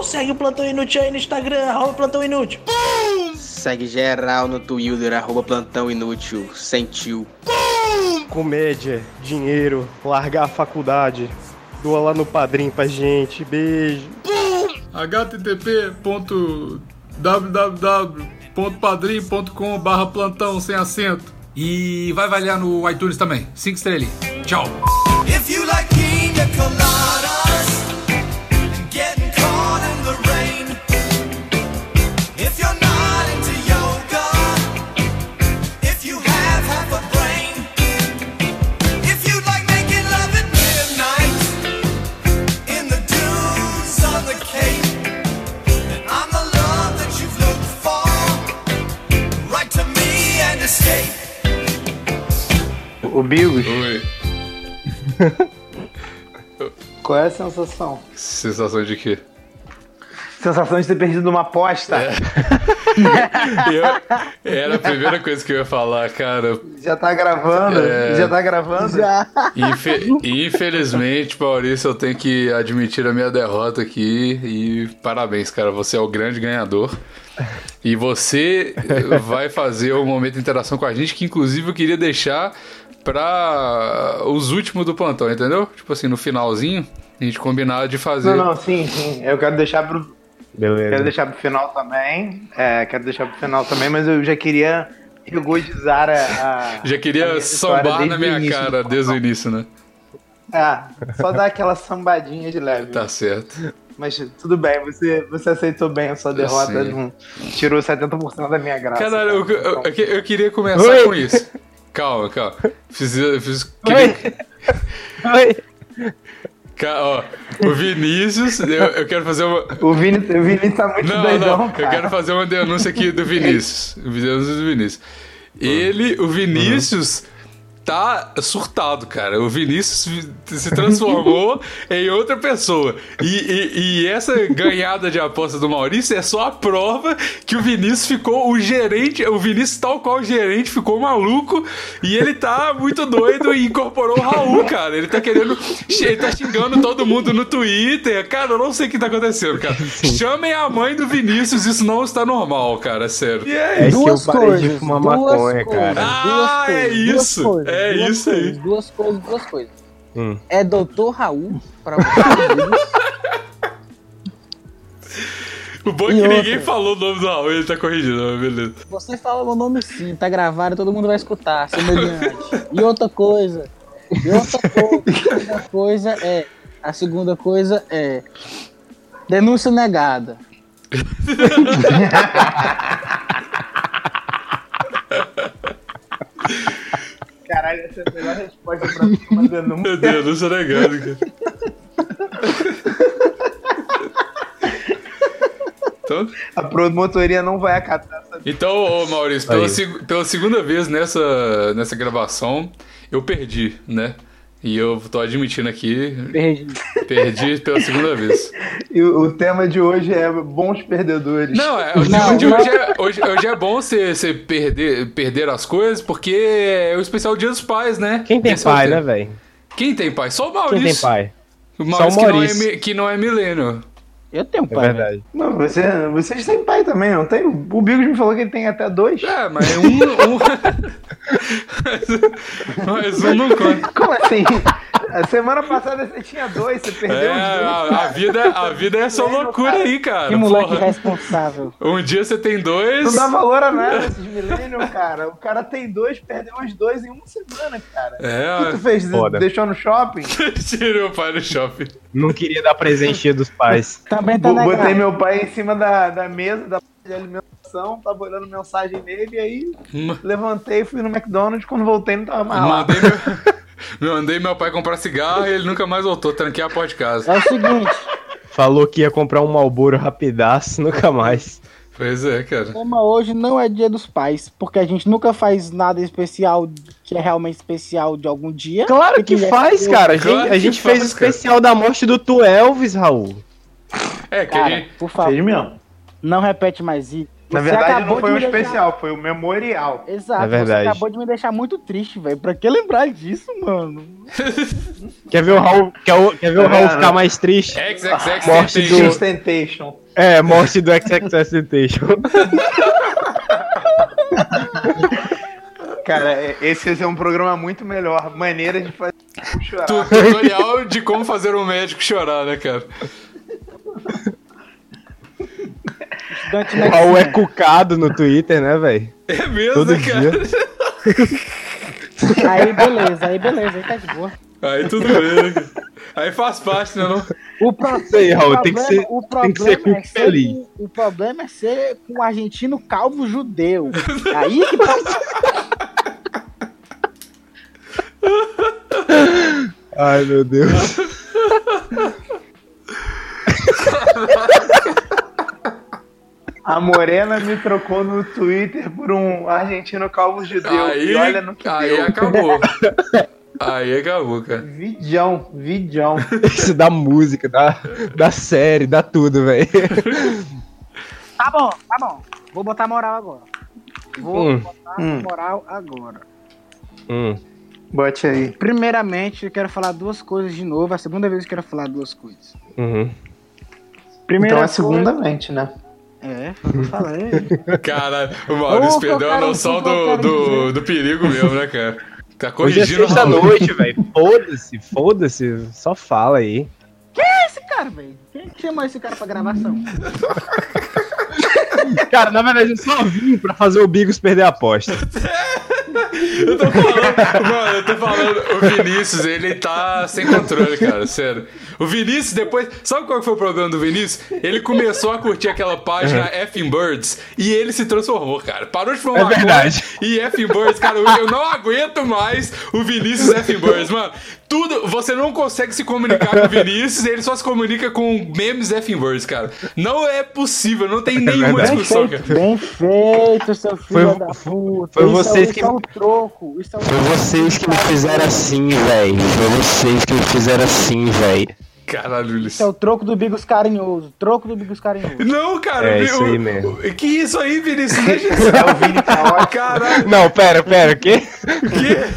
Uhul! Segue o Plantão Inútil aí no Instagram, arroba Plantão Inútil. Segue geral no Twitter, arroba Plantão Inútil. Sentiu. Comédia, dinheiro, largar a faculdade. Doa lá no padrinho pra gente. Beijo. http.www.padrim.com barra plantão sem acento. E vai avaliar no iTunes também. Cinco estrelinhas. Tchau. If you like pina O Bigos, Oi. qual é a sensação? Sensação de quê? Sensação de ter perdido uma aposta. Eu- era a primeira coisa que eu ia falar, cara. Já tá gravando? É. Já tá gravando? Já. Infe- Infelizmente, Maurício, eu tenho que admitir a minha derrota aqui. E parabéns, cara. Você é o grande ganhador. E você vai fazer o momento de interação com a gente, que inclusive eu queria deixar pra os últimos do plantão, entendeu? Tipo assim, no finalzinho, a gente combinar de fazer. Não, não, sim, sim. Eu quero deixar pro. Beleza. Quero deixar pro final também. É, quero deixar pro final também, mas eu já queria regozizar a. a- Já a queria minha história sambar desde na o minha início cara desde o início, né? É, só dar aquela sambadinha de leve. Tá certo. Mas tudo bem, você, você aceitou bem a sua derrota, não tirou 70% da minha graça. Caralho, eu, cara. eu- eu- eu queria começar com isso. Calma, calma. Fiz, fiz, Oi. Ca- ó, o Vinícius, eu, eu quero fazer uma. O Vini, o Vini tá muito Não, doidão, não, cara. eu quero fazer uma denúncia aqui do Vinícius. O denúncia do Vinícius. Ele, o Vinícius, tá surtado, cara. O Vinícius se transformou em outra pessoa. E, e- e essa ganhada de aposta do Maurício é só a prova que o Vinícius ficou o gerente, o Vinícius, tal qual o gerente, ficou maluco e ele tá muito doido e incorporou o Raul, cara. Ele tá querendo. Ele tá xingando todo mundo no Twitter. Cara, eu não sei o que tá acontecendo, cara. Chamem a mãe do Vinícius, isso não está normal, cara, sério. E é É que duas eu parei coisas. de fumar duas maconha, coisas, cara. Duas Ah, é isso, coisas, é duas isso aí. coisas, Duas coisas, duas coisas. Hum. É Doutor Raul pra você. O bom é que outra? ninguém falou o nome do Raul, ele tá corrigindo, mas beleza. Você fala meu nome sim, tá gravado, todo mundo vai escutar, semelhante. E outra coisa, e outra coisa, a segunda coisa é, a segunda coisa é denúncia negada. Caralho, essa é a melhor resposta pra uma denúncia. Meu Deus, não sou negado, cara. Então, A promotoria não vai acatar essa então ô Maurício, pela, seg- pela segunda vez nessa, nessa gravação, eu perdi, né? E eu tô admitindo aqui, Perdi. perdi pela segunda vez. E o, o tema de hoje é bons perdedores. Não, é, o tema de hoje é, hoje, hoje é bom você, perder, perder as coisas, porque é o especial Dia dos Pais, né? Quem tem Esse é pai, tema. né, velho? Quem tem pai? Só o Maurício. Quem tem pai? O Maurício, Só o que, não é, Maurício. que não é milênio. Eu tenho um É pai. né? verdade. Não, você, vocês têm pai também, não tem? O Bigos me falou que ele tem até dois. É, mas um. um... mas um não conta. Como assim? A semana passada você tinha dois, você perdeu É, os dois. a, a vida, a vida é essa loucura aí, cara. Que moleque Porra. responsável. Um dia você tem dois. Não dá valor a nada esses millennials, cara. O cara tem dois, perdeu os dois em uma semana, cara. O que É, tu fez? Foda. Deixou no shopping? tirou o pai do shopping. Não queria dar presentinha dos pais. Também tá. Botei meu pai em cima da, da mesa da de alimentação, tava olhando mensagem nele, e aí levantei, fui no McDonald's, quando voltei não tava mais lá. Mandei meu, mandei meu pai comprar cigarro e ele nunca mais voltou. Tranquei a porta de casa. É o seguinte, Falou que ia comprar um Malboro rapidaço, nunca mais. Pois é, cara. o tema hoje não é dia dos pais, porque a gente nunca faz nada especial que é realmente especial de algum dia. Claro que é- faz, cara. A gente, Claro a gente faz, fez o cara. especial da morte do Tu Elvis, Raul. É, que a Cara, gente. por favor, mesmo. não repete mais isso. Na verdade, não foi um deixar- especial, foi o memorial. Exato, É verdade. você acabou de me deixar muito triste, velho. Pra que lembrar disso, mano? Quer ver o Raul, quer, o- quer ver o Raul ficar mais triste? XXX Morte do- Sustentation. É, morte do XXS Temptation. Cara, é- esse é um programa muito melhor. Maneira de fazer o chorar. Tu- Tutorial de como fazer um médico chorar, né, cara? Estudante O Raul é cucado no Twitter, né, velho? É mesmo, Todo cara? Aí beleza, aí beleza, aí tá de boa. Aí tudo bem, né? Aí faz parte, né, não? O, pro... Raul, tem que problema- ser- o tem que ser problema com feliz. com- o problema é ser com o argentino calvo judeu. Aí que tá. Ai, meu Deus. A Morena me trocou no Twitter por um argentino calvo judeu. Aí, e olha no que aí deu. acabou. Aí acabou, cara. Vidão, vidão. Isso dá música, dá, dá série, dá tudo, velho. Tá bom, tá bom. Vou botar moral agora. Vou Hum. botar Hum. moral agora. Hum. Bote aí. Primeiramente, eu quero falar duas coisas de novo. É a segunda vez que eu quero falar duas coisas. Uhum. Primeira então é coisa- segundamente, né? É, eu falei. Caralho, o Maurício perdeu a noção do, do, do perigo mesmo, né, cara? Tá Hoje é corrigindo o Raul. sexta-noite, velho. Foda-se, foda-se. Só fala aí. Esse cara, velho. Quem que chamou esse cara pra gravação? Cara, na verdade, eu só vim pra fazer o Bigos perder a aposta. Eu tô falando, mano, eu tô falando, o Vinícius, ele tá sem controle, cara, sério. O Vinícius, depois. Sabe qual que foi o problema do Vinícius? Ele começou a curtir aquela página Effing Birds e ele se transformou, cara. Parou de fumar É verdade. e Effing Birds, cara, eu eu não aguento mais o Vinícius Effing Birds, mano. Tudo, você não consegue se comunicar com o Vinícius, ele só se comunica com memes Effing Birds, cara. Não é possível, não tem nenhuma verdade. discussão, cara. Bem feito, seu filho Foi- da puta. foi Isso é- vocês isso que- é o troco. Isso é o Foi vocês que me fizeram assim, velho. Foi vocês que me fizeram assim, velho. Caralho, Isso é Ulisses. o troco do Bigos carinhoso. Troco do Bigos carinhoso. Não, cara. É o- isso aí o- mesmo. o- Que isso aí, Vinícius? Deixa isso. É o Vini. Caralho. Não, pera, pera, o quê?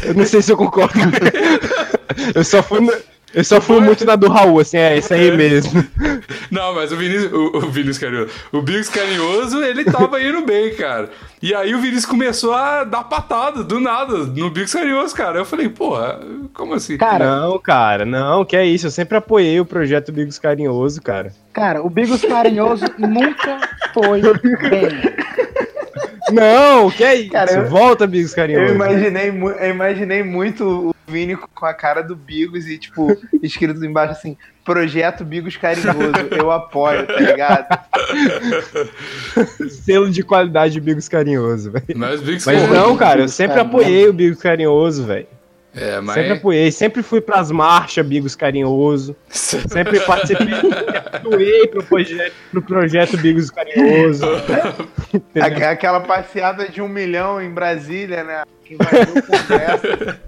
Eu não sei se eu concordo. Eu só fui, no- eu só fui muito na do Raul, assim, é isso aí mesmo. Não, mas o Vinícius, o, o Vinícius Carinhoso, o Bigos Carinhoso, ele tava indo bem, cara. E aí o Vinícius começou a dar patada, do nada, no Bigos Carinhoso, cara. Eu falei, porra, como assim? Cara, Não, cara, não, que é isso. Eu sempre apoiei o projeto Bigos Carinhoso, cara. cara, o Bigos carinhoso nunca foi bem. Não, que é isso? Cara, eu- Volta, Bigos Carinhoso. Eu imaginei, eu imaginei muito o Vini com a cara do Bigos e, tipo, escrito embaixo assim: Projeto Bigos Carinhoso, eu apoio, tá ligado? Selo de qualidade de Bigos Carinhoso, velho. Mas Bigos Mas não, cara, eu sempre apoiei o Bigos Carinhoso, velho. É, mas. Sempre apoiei, sempre fui pras marchas Bigos Carinhoso. Sempre participei, doei pro projeto, pro projeto Bigos Carinhoso. Aqu- Aquela passeada de um milhão em Brasília, né? Que invadiu o Congresso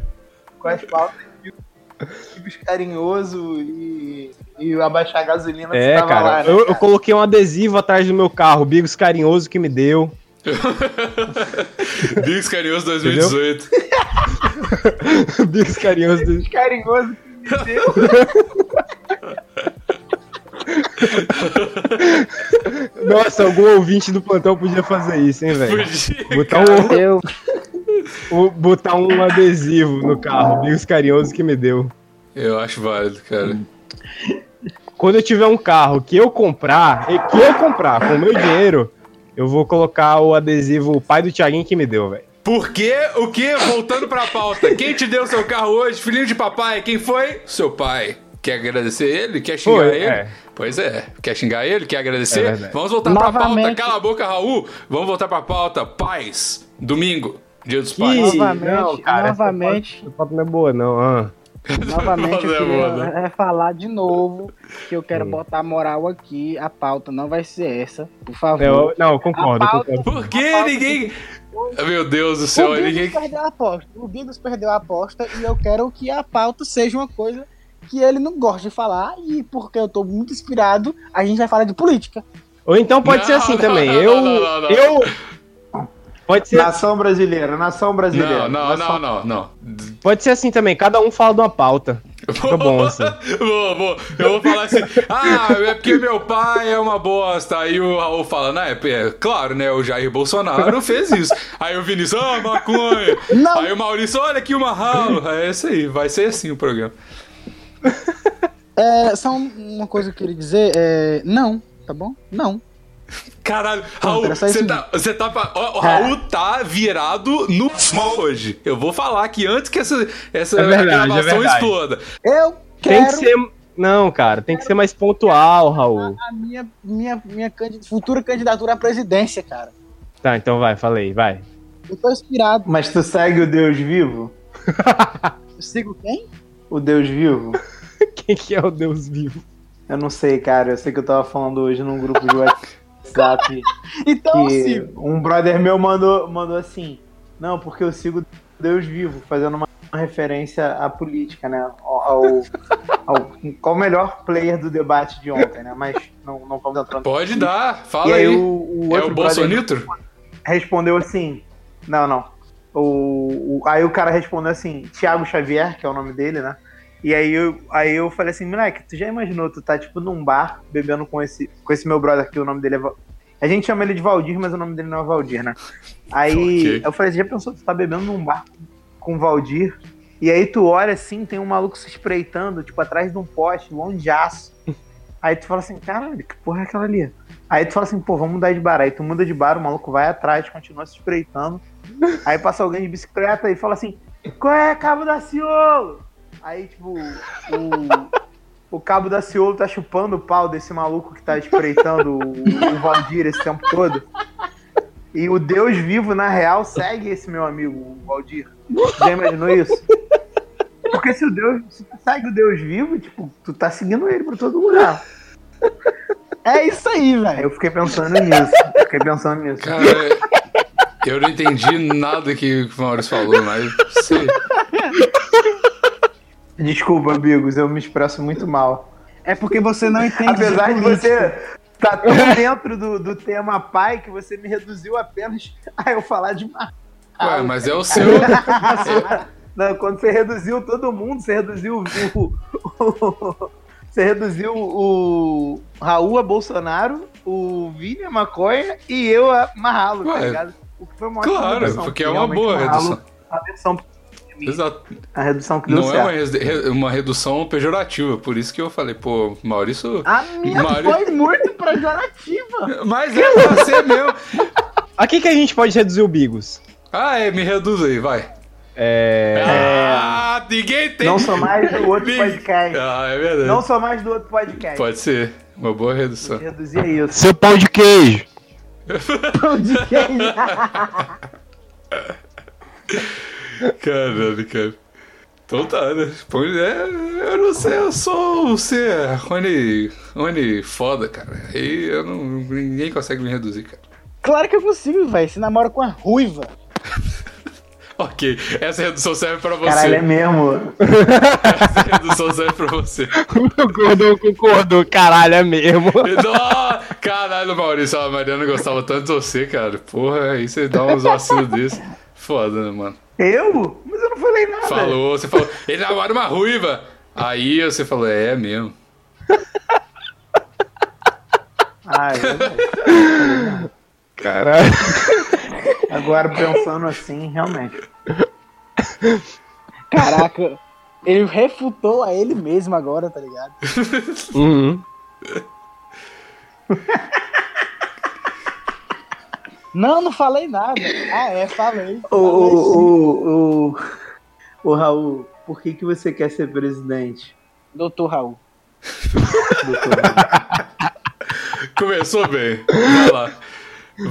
com as pautas de Bigos Carinhoso e, e abaixar a gasolina que É, tava cara, lá, né, eu, eu cara? coloquei um adesivo atrás do meu carro, Bigos Carinhoso que me deu. Bigos Carinhoso 2018. Bigos Carinhoso. do- Carinhoso que me deu. Nossa, algum ouvinte do plantão podia fazer isso, hein, velho? Podia, Botar um, Eu, um- botar um adesivo no carro, Bigos Carinhoso que me deu. Eu acho válido, cara. Quando eu tiver um carro que eu comprar, e que eu comprar com o meu dinheiro, eu vou colocar o adesivo o pai do Thiaguinho que me deu, velho. Por que, o que? Voltando pra pauta. Quem te deu seu carro hoje, filhinho de papai? Quem foi? Seu pai. Quer agradecer ele? Quer xingar Foi, ele? é. Pois é. Quer xingar ele? Quer agradecer? É. Vamos voltar pra pauta. Novamente. Cala a boca, Raul. Vamos voltar pra pauta. Paz. Domingo. Dia dos pais. Novamente, não, cara, novamente, Essa foto não é boa, não. Ah. novamente eu Não é queria não. é, falar de novo que eu quero Hum. botar moral aqui. A pauta não vai ser essa, por favor. Eu, não, eu concordo, pauta- concordo. Por que ninguém. Meu Deus do céu, o Bigos ninguém. perdeu a aposta. O Bigos perdeu a aposta e eu quero que a pauta seja uma coisa que ele não gosta de falar. E porque eu tô muito inspirado, a gente vai falar de política. Ou então pode Não, ser assim não, também. não, eu. não, não, não. Eu. Pode ser, Nação brasileira, nação brasileira. Não, não, nação... não, não, não. pode ser assim também. Cada um fala de uma pauta. Fica bom assim. Vou, vou. Eu vou falar assim, ah, é porque meu pai é uma bosta. Aí o Raul fala, né? É claro, né? O Jair Bolsonaro fez isso. Aí o Vinícius, ah, maconha. Não. Aí o Maurício, olha aqui uma ralo. É isso aí, vai ser assim o programa. É, só um- uma coisa que eu queria dizer, é. Não, tá bom? Não. Caralho, Raul, você tá, você tá. ó, O Raul tá virado no hoje. Eu vou falar que antes que essa, essa É verdade, gravação é exploda. Eu Tem quero que ser. Não, cara, tem que ser mais pontual, Raul. a minha, minha, minha candi- futura candidatura à presidência, cara. Tá, então vai, falei, vai. Eu tô inspirado. Mas tu segue o Deus vivo? Eu sigo quem? O Deus vivo? Quem que é o Deus vivo? Eu não sei, cara. Eu sei que eu tava falando hoje num grupo de WhatsApp Então eu que sigo. um brother meu mandou, mandou assim. Não, porque eu sigo Deus vivo, fazendo uma referência à política, né? Ao, ao- qual o melhor player do debate de ontem, né? Mas não, não vamos entrar no- Pode dar, fala E aí, aí. o, o é o brother Bolsonaro? respondeu assim. Não, não. O, o- aí o cara respondeu assim, Thiago Xavier, que é o nome dele, né? E aí eu, aí eu falei assim, moleque, tu já imaginou, tu tá tipo num bar bebendo com esse, com esse meu brother aqui, o nome dele é. A gente chama ele de Valdir, mas o nome dele não é Valdir, né? Aí Ok. eu falei, você já pensou, tu tá bebendo num bar com o Valdir? E aí tu olha assim, tem um maluco se espreitando, tipo, atrás de um poste, longeaço. Aí tu fala assim, caralho, que porra é aquela ali? Aí tu fala assim, pô, vamos mudar de bar. Aí tu muda de bar, o maluco vai atrás, continua se espreitando. Aí passa alguém de bicicleta e fala assim, qual é, Cabo da Ciolo? Aí, tipo, o, o Cabo da Ciolo tá chupando o pau desse maluco que tá espreitando o, Valdir esse tempo todo. E o Deus vivo, na real, segue esse meu amigo, o Valdir. Já imaginou isso? Porque se o Deus, se tu segue o Deus vivo, tipo, tu tá seguindo ele pra todo lugar. É isso aí, Aí velho. eu fiquei pensando nisso. Fiquei pensando nisso. Cara, eu não entendi nada que o Maurício falou, mas sei. Desculpa, amigos, eu me expresso muito mal. É porque você não entende. Apesar de política. você tá tão dentro do, do tema pai que você me reduziu apenas a eu falar de. Ué, mas é o seu. Não, quando você reduziu todo mundo, você reduziu o. o- você reduziu o Raul a Bolsonaro, o Vini a maconha e eu a Marralo, tá ligado? O que foi uma ótima Claro, redução, porque é uma boa redução. A redução, Exato. a redução que deu Não é certo. uma, res- re- uma redução pejorativa, por isso que eu falei, pô, Maurício. A minha Maurício- foi muito pejorativa. Mas é você mesmo. Aqui que a gente pode reduzir o Bigos. Ah, é, me reduz aí, vai. É. Ah, ninguém tem. Não sou mais do outro podcast. Ah, é verdade. Não sou mais do outro podcast. Pode ser. Uma boa redução. Reduzir isso. Seu pão de queijo. Pão de queijo. Caralho, cara. Então tá, né? Pô, é, eu não sei, eu sou o ser Rony, Rony foda, cara. Aí eu não. Ninguém consegue me reduzir, cara. Claro que eu consigo, velho. Você namora com a ruiva. Ok, essa redução serve pra você. Caralho, é mesmo. Essa redução serve pra você. Concordou, concordou, caralho, é mesmo. Não, caralho, Maurício, a Mariana gostava tanto de você, cara. Porra, aí você dá uns vacilos desse. Foda, né, mano? Eu? Mas eu não falei nada. Falou, você falou, ele namora uma ruiva. Aí você falou, é mesmo. Ai, eu- Caralho. agora pensando assim, realmente. Caraca. Ele refutou a ele mesmo agora, tá ligado? Uhum. Não, não falei nada. Ah, é, falei. Ô, ô, ô, ô, Raul, por que, que você quer ser presidente? Doutor Raul. doutor Raul? Começou bem. Vai lá.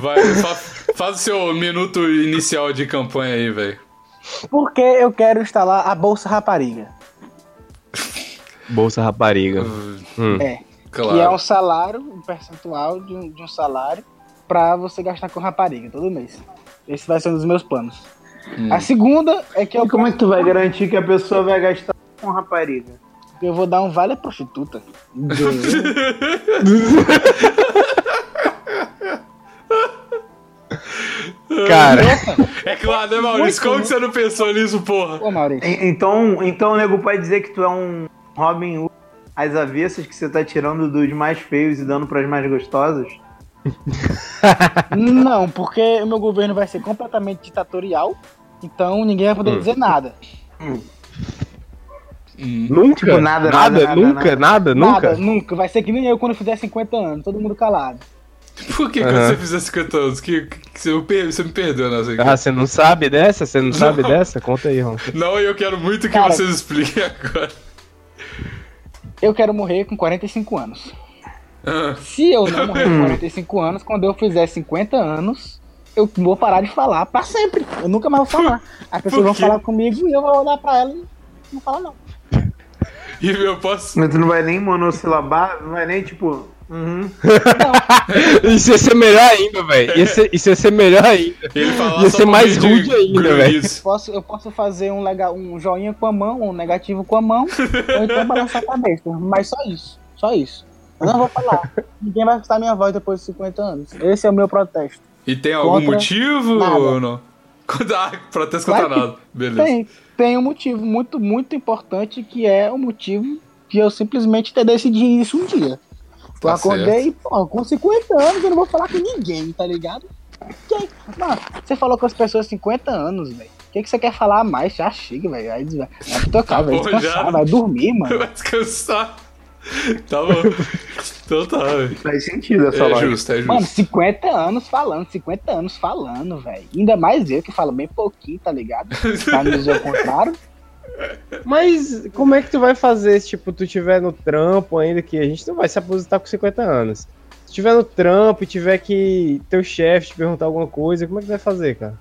Vai, fa- faz o seu minuto inicial de campanha aí, velho. Porque eu quero instalar a Bolsa Rapariga. Bolsa rapariga. Hum. É. Claro. Que é um salário, um percentual de um, de um salário pra você gastar com rapariga todo mês. Esse vai ser um dos meus planos. Hum. A segunda é que eu. Como é que tu vai garantir que a pessoa vai gastar com rapariga? Eu vou dar um vale prostituta. Cara. É claro, né, Maurício? Muito Como muito... que você não pensou nisso, porra? Pô, Maurício. Então, então o nego pode dizer que tu é um Robin Hood às avessas que você tá tirando dos mais feios e dando pras mais gostosas? Não, porque o meu governo vai ser completamente ditatorial, então ninguém vai poder dizer nada. Nunca? Tipo, nada, nada, nada, nunca, nada, nunca. Nada, nunca. Vai ser que nem eu quando eu fizer 50 anos, todo mundo calado. Por que, que Aham. você fizer 50 anos? Que, que, que você, me você me perdeu nessa aqui. Ah, você não sabe dessa? Você não, sabe dessa? Conta aí, Ron. Não, eu quero muito que Cara. vocês expliquem agora. Eu quero morrer com 45 anos. Ah, Se eu não morrer com 45 anos, quando eu fizer 50 anos, eu vou parar de falar pra sempre. Eu nunca mais vou falar. As pessoas vão falar comigo e eu vou olhar pra ela e não falar não. e eu posso. Mas tu não vai nem monossilabar, não vai nem tipo. Uhum. Isso ia ser melhor ainda, velho. Ser- Isso ia ser melhor ainda. Ele Ia ser mais rude ainda, velho. Posso, eu posso fazer um, legal, um joinha com a mão, um negativo com a mão, ou então balançar a cabeça. Mas só isso. Só isso. Eu não vou falar. Ninguém vai escutar minha voz depois de 50 anos. Esse é o meu protesto. E tem algum Contra motivo nada. ou não? Ah, protesto contra Claro nada. Beleza. Tem, tem um motivo muito, muito importante que é o motivo de eu simplesmente ter decidido isso um dia. Eu Tá acordei, pô, com 50 anos eu não vou falar com ninguém, tá ligado? Quem? Mano, você falou com as pessoas 50 anos, velho. O que, que você quer falar mais? Já chega, velho. Aí vai vai tocar, vai bom, descansar, já. vai dormir, mano. Vai descansar. Tá bom. então tá, velho. Faz sentido essa É lógica. justo, é Mano, justo. 50 anos falando, 50 anos falando, velho. Ainda mais eu que falo bem pouquinho, tá ligado? Pra não dizer o contrário. Mas como é que tu vai fazer se tipo, tu tiver no trampo ainda, que a gente não vai se aposentar com 50 anos. Se tiver no trampo e tiver que teu chefe te perguntar alguma coisa, como é que tu vai fazer, cara?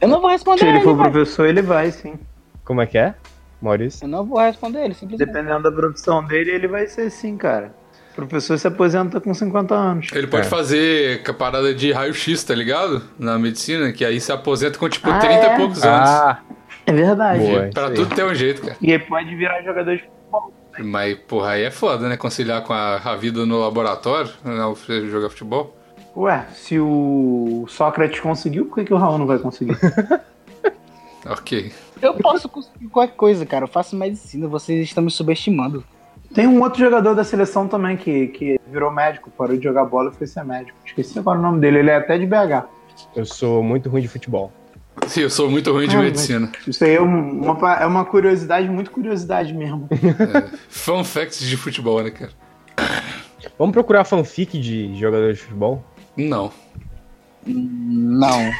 Eu não vou responder Se ele ele, for velho. professor, ele vai sim. Como é que é, Maurício? Eu não vou responder ele, simplesmente. Dependendo da profissão dele, ele vai ser sim, cara. O professor se aposenta com 50 anos. Ele pode É. fazer a parada de raio-x, tá ligado? Na medicina, que aí se aposenta com tipo Ah, 30 é? e poucos anos. Ah, É verdade. boa. Pra tudo ter um jeito, cara. E ele pode virar jogador de futebol. Mas, porra, aí é foda, né? Conciliar com a, a vida no laboratório, né? Jogar futebol. Ué, se o Sócrates conseguiu, por que, que o Raul não vai conseguir? Ok. Eu posso conseguir qualquer coisa, cara. Eu faço medicina, vocês estão me subestimando. Tem um outro jogador da seleção também que, que virou médico, parou de jogar bola e foi ser médico. Esqueci agora o nome dele, ele é até de BH. Eu sou muito ruim de futebol. Sim, eu sou muito ruim de Ah, medicina. Isso aí é um- uma, é uma curiosidade, muito curiosidade mesmo. Fun facts de futebol, né, cara? Vamos procurar fanfic de jogador de futebol? Não. Não.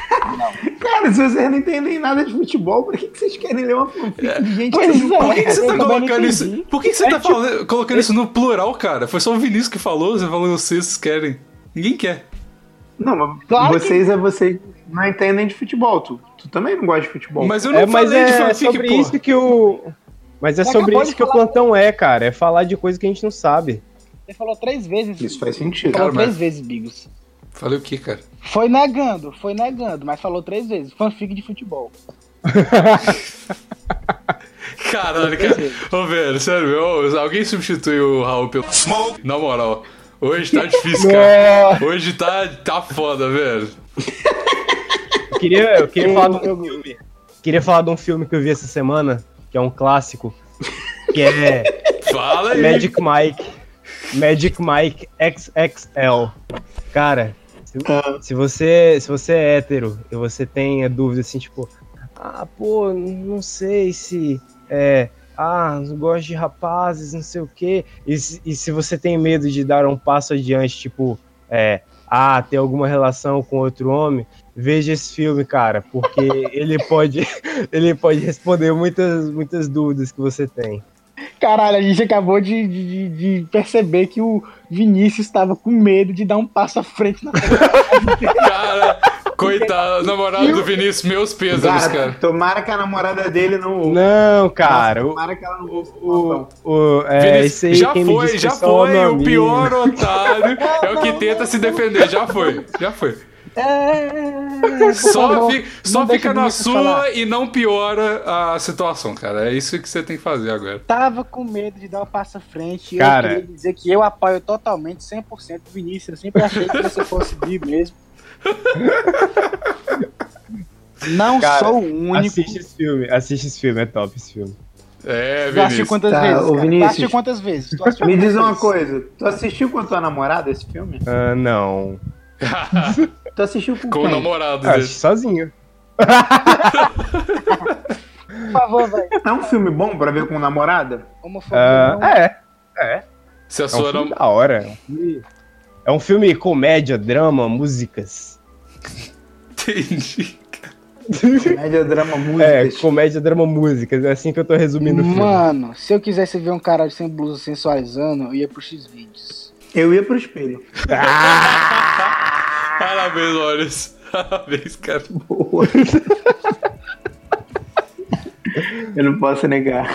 Cara, se vocês não entendem nada de futebol, por que, que vocês querem ler uma fanfic de gente Pois que não é. Por que, que você tá não colocando isso? Por que, que você tá falando- colocando isso no plural, cara? Foi só o Vinícius que falou, você falou vocês querem. Ninguém quer. Não, mas Claro que- vocês é vocês não entendem de futebol. Tu, tu também não gosta de futebol. Mas eu não É, mas falei de é fanfic, sobre porra. isso que o. Mas é Você sobre isso que o plantão é, cara. É falar de coisa que a gente não sabe. Você falou três vezes. Isso faz sentido. Falou Cara, mas- três vezes, Bigos. Falei o que, cara? Foi negando, foi negando, mas falou três vezes. Fanfic de futebol. Caralho, cara. Ô, velho, sério, ô, alguém substitui o Raul pelo. Na moral, hoje tá difícil, cara. Hoje tá, tá foda, velho. Eu queria, eu queria falar de um filme. Queria falar de um filme que eu vi essa semana, que é um clássico, que é Fala aí. Magic Mike. Magic Mike XXL. Cara, se, se você se você é hétero e você tem a dúvida assim, tipo, ah, pô, não sei se é, ah, gosto de rapazes, não sei o quê. E, se- e se você tem medo de dar um passo adiante, tipo, é, ah, ter alguma relação com outro homem, veja esse filme, cara, porque ele pode ele pode responder muitas muitas dúvidas que você tem. Caralho, a gente acabou de, de- de- de perceber que o Vinícius estava com medo de dar um passo à frente na Cara, coitado, namorado do Vinícius, meus pêsames, Cara, cara. tomara que a namorada dele não. Não, cara, Tomara que ela não ouça o o, plantão. o, é, Vinícius, aí já foi, já foi O amigo. pior otário é o que tenta se defender. Já foi, já foi. É, Só, fi- só fica na Vinícius sua falar. e não piora a situação, cara. É isso que você tem que fazer agora. Tava com medo de dar um passo à frente. Cara. Eu queria dizer que eu apoio totalmente, 100% o Vinícius. Eu sempre achei que você fosse bi mesmo. Não Cara, sou o único. Assiste esse filme, assiste esse filme, é top esse filme. É, Tu assistiu Vinícius. quantas Tá, vezes? ô, cara? Tu Vinícius. assistiu quantas vezes? Tu assistiu Me quantas diz uma vezes? coisa, tu assistiu com a tua namorada esse filme? Ah, não. Tu assistiu com, Com o quem? namorado Ah, dele. assisti sozinho. Por favor, velho. É um filme bom pra ver com namorada? Homofobia. Ah, não. é, é. Se a É um sua filme nam... da hora. É um filme, é um filme comédia, drama, músicas. Entendi. Comédia, drama, É, músicas. comédia, drama, músicas. É assim que eu tô resumindo o filme. Mano, se eu quisesse ver um cara sem blusa sensualizando, eu ia pro X-Vídeos. Eu ia pro espelho. Parabéns, Olhos. Parabéns, cara. Boa. Eu não posso negar.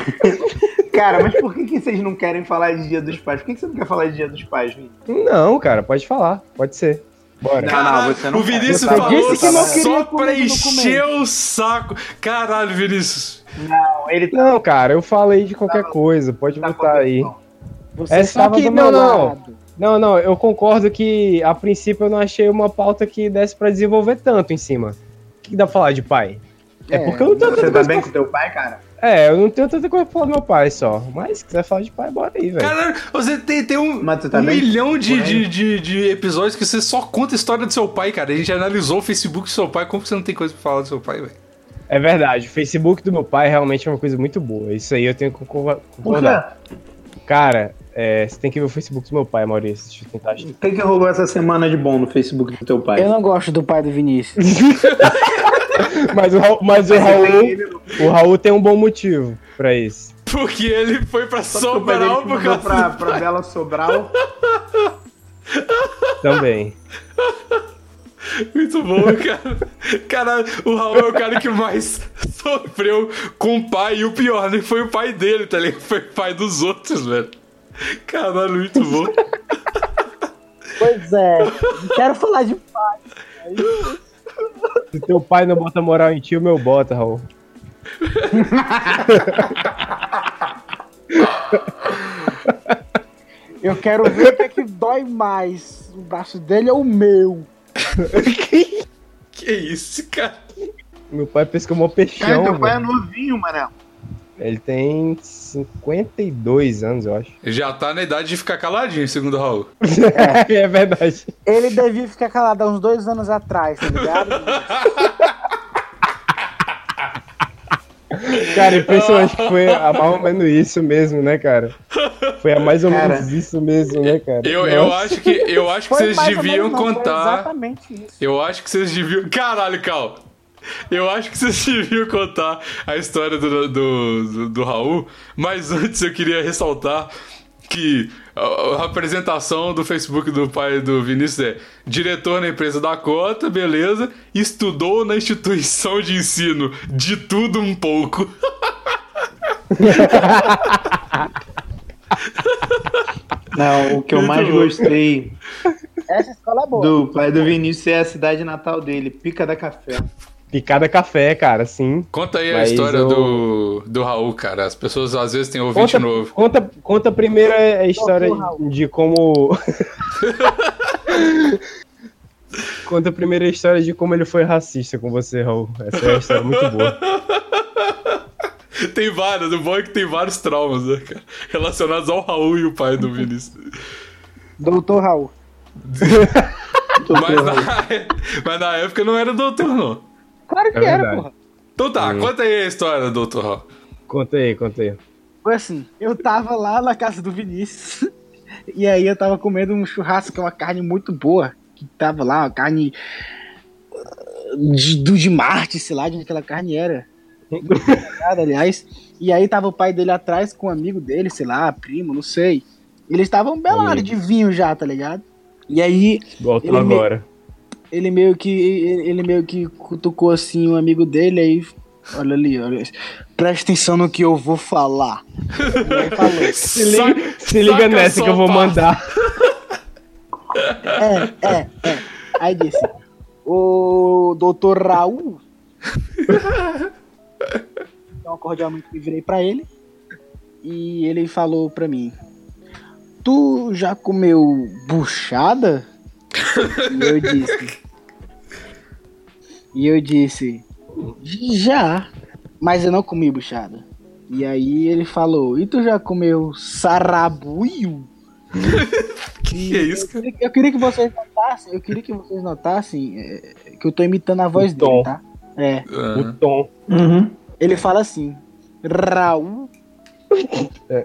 Cara, mas por que, que vocês não querem falar de Dia dos Pais? Por que, que você não quer falar de Dia dos Pais, Vini? Não, cara, pode falar. Pode ser. Bora. Não, não, você não o. Vinícius falou Disse que não queria só pra encher o saco. Caralho, Vinícius. Não, ele tá Não, cara, eu falei de qualquer coisa. Pode tá botar aí. com Você É só estava que- não, meu não. Não, não, eu concordo que a princípio eu não achei uma pauta que desse pra desenvolver tanto em cima. O que dá pra falar de pai? É, É, porque eu não tenho Você tanta tá coisa bem pra... com teu pai, cara? É, eu não tenho tanta coisa pra falar do meu pai só. Mas se quiser falar de pai, bora aí, velho. Caralho, você tem, tem um, tá um milhão de, de, de, de episódios que você só conta a história do seu pai, cara. A gente analisou o Facebook do seu pai. Como que você não tem coisa pra falar do seu pai, velho? É verdade, o Facebook do meu pai realmente é uma coisa muito boa. Isso aí eu tenho que concordar. quê? Cara, é, você tem que ver o Facebook do meu pai, Maurício. Deixa eu tentar achar. O que, que rolou essa semana de bom no Facebook do teu pai? Eu não gosto do pai do Vinícius. Mas o, Raul- mas o Raul, no- o Raul tem um bom motivo pra isso. Porque ele foi pra Só Sobral por causa... pra, pra Bela Sobral. Também. Muito bom, cara. Caralho, o Raul é o cara que mais sofreu com o pai. E o pior, nem foi o pai dele, tá ligado? Foi o pai dos outros, velho. Caralho, muito bom. pois é, não quero falar de pai. Se teu pai não bota moral em ti, o meu bota, Raul. Eu quero ver o que é que dói mais, o braço dele ou o meu. Que isso, cara? Meu pai pescou Cara, peixão, teu pai é novinho, mané. Ele tem 52 anos, eu acho. Já tá na idade de ficar caladinho, segundo o Raul. É, verdade. Ele devia ficar calado há uns dois anos atrás, tá ligado? Cara, impressionante que foi a mais ou menos isso mesmo, né, cara? Foi a mais ou Cara. menos isso mesmo, né, cara? Eu, eu acho que, eu acho que Foi vocês deviam não, contar. exatamente isso. Eu acho que vocês deviam. Caralho, Cal! Eu acho que vocês deviam contar a história do, do, do, do Raul, mas antes eu queria ressaltar que a, a apresentação do Facebook do pai do Vinícius é diretor na empresa da cota, beleza, estudou na instituição de ensino de tudo um pouco. Não, o que eu Muito mais bom. gostei Essa escola é boa. do pai do Vinícius é a cidade natal dele, Pica da Café. Picada café, cara, sim. Conta aí a história eu- do, do Raul, cara. As pessoas às vezes têm ouvinte Conta, novo. conta, conta primeiro a história de como. conta primeiro a história de como ele foi racista com você, Raul. Essa é uma história muito boa. Tem vários, o bom é que tem vários traumas, né, cara? Relacionados ao Raul e o pai do Vinícius. Doutor Raul. Mas na, mas na época não era doutor, não. Claro que É era, verdade. porra. Então tá, Hum. conta aí a história, doutor Raul. Conta aí, conta aí. Foi assim, eu tava lá na casa do Vinícius. E aí eu tava comendo um churrasco, que é uma carne muito boa. Que tava lá, uma carne. uh, De, do de Marte, sei lá de onde aquela carne era. Aliás. E aí tava o pai dele atrás com um amigo dele, sei lá, primo, não sei. Eles estavam belados de vinho já, tá ligado? E aí Voltou Ele me- agora. Ele meio que ele meio que cutucou assim um amigo dele aí olha ali olha presta atenção no que eu vou falar. Aí falou Se liga, se liga saca nessa que eu vou mandar. é é é. Aí disse o doutor Raul. Então cordialmente me virei pra ele e ele falou pra mim tu já comeu buchada e eu disse e eu disse Já. Mas eu não comi buchada. E aí ele falou, e tu já comeu sarabuio? Que é isso, cara? Eu, eu queria que vocês notassem, eu queria que vocês notassem é, que eu tô imitando a voz O dele, tom. tá? É. Ah, O tom. Uhum. Ele fala assim, Raul. É.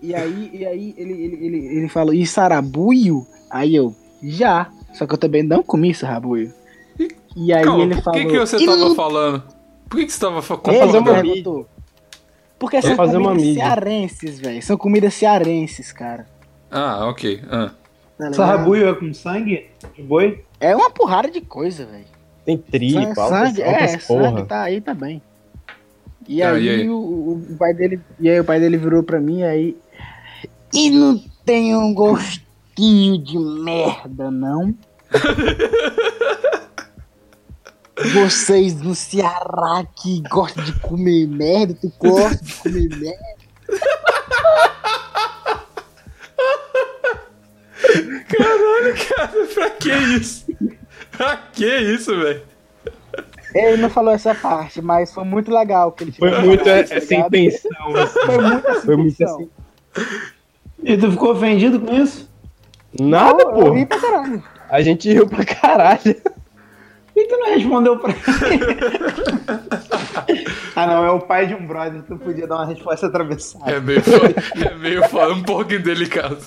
E aí, e aí ele, ele, ele, ele falou, e sarabuio? Aí eu, já. Só que eu também não comi sarabuio. E aí Calma, ele por falou. que, que você "E tava não falando? Por que, que você tava concordando? perguntou. Porque são fazer comidas cearenses, velho. São comidas cearenses, cara. Ah, ok. Ah. Tá? Sarrabuio é com sangue de boi? É uma porrada de coisa, velho. Tem tripa, altas, sangue, é, altas porra. sangue tá aí também. E Ah, aí, e aí? O, o pai dele, e aí o pai dele virou pra mim aí e não tem um gostinho de merda não? Vocês do Ceará que gostam de comer merda, tu gosta de comer merda? Caralho, cara, pra que isso? Pra que isso, velho? Ele não falou essa parte, mas foi muito legal que ele Foi muito essa é, intenção. assim. Foi muito. Foi muito intenção. assim. E tu ficou ofendido com isso? Nada, Eu- Eu ri pô. pra caralho. A gente riu pra caralho. Por que tu não respondeu pra Ah não, é o pai de um brother, tu podia dar uma resposta atravessada. É meio, é meio fo- um pouco indelicado.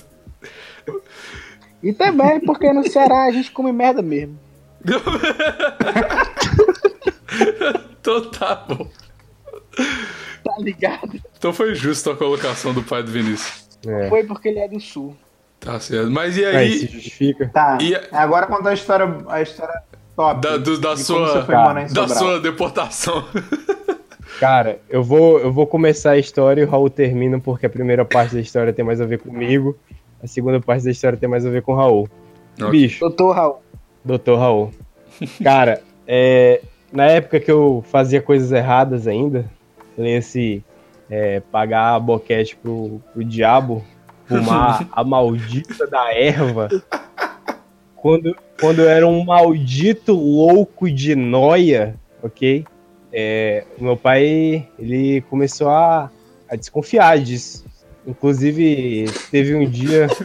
E também porque no Ceará a gente come merda mesmo. Então tá bom. Tá ligado? Então foi justo a colocação do pai do Vinícius. É. Foi porque ele é do sul. Tá certo. Mas e Aí se aí, justifica. Tá, E- agora conta a história, a história top. da, do- da sua, da sua deportação? Cara, eu vou, eu vou começar a história e o Raul termina porque a primeira parte da história tem mais a ver comigo, a segunda parte da história tem mais a ver com o Raul. Ok. Bicho, Doutor Raul. doutor Raul. Cara, é, na época que eu fazia coisas erradas ainda, lê-se é, pagar boquete pro, pro diabo, fumar a maldita da erva. Quando, quando eu era um maldito louco de noia, ok? É, o meu pai, ele começou a, a desconfiar disso. Inclusive, teve um dia...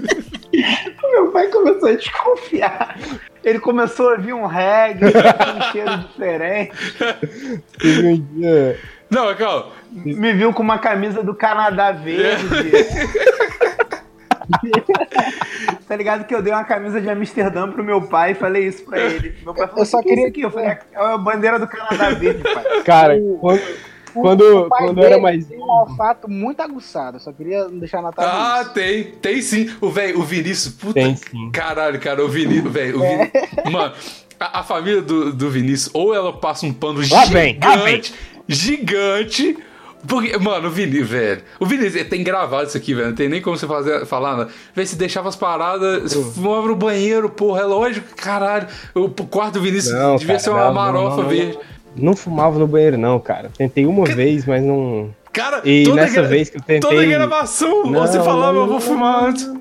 Meu pai começou a desconfiar. Ele começou a ouvir um reggae, um cheiro diferente. Teve um dia... Não, calma. Me viu com uma camisa do Canadá verde. tá ligado que eu dei uma camisa de Amsterdã pro meu pai e falei isso pra ele. Meu pai falou, Eu só "O que é queria- isso aqui? Eu falei, é a bandeira do Canadá verde, pai. Cara, quando, O- Quando- o pai quando eu era mais Tem um olfato muito aguçado. eu Só queria deixar na tabela. Ah, isso. tem. Tem sim. O velho, o Vinícius, puta. Tem sim. Caralho, cara, o Vinícius, velho. o É. Mano, a, a família do, do Vinícius, ou ela passa um pano Lá vem, lá gigante, gigante. Porque, mano, o Vinícius, velho. O ele tem gravado isso aqui, velho. Não tem nem como você fazer, falar nada. Vê se deixava as paradas, fumava no banheiro, porra, é lógico, caralho. O quarto do Vinícius Não, devia cara, ser uma não, marofa não, verde. Não fumava no banheiro, não, cara. Tentei uma vez, mas não. Cara, E toda nessa vez que eu tentei. Toda gravação você falava, eu vou fumar antes.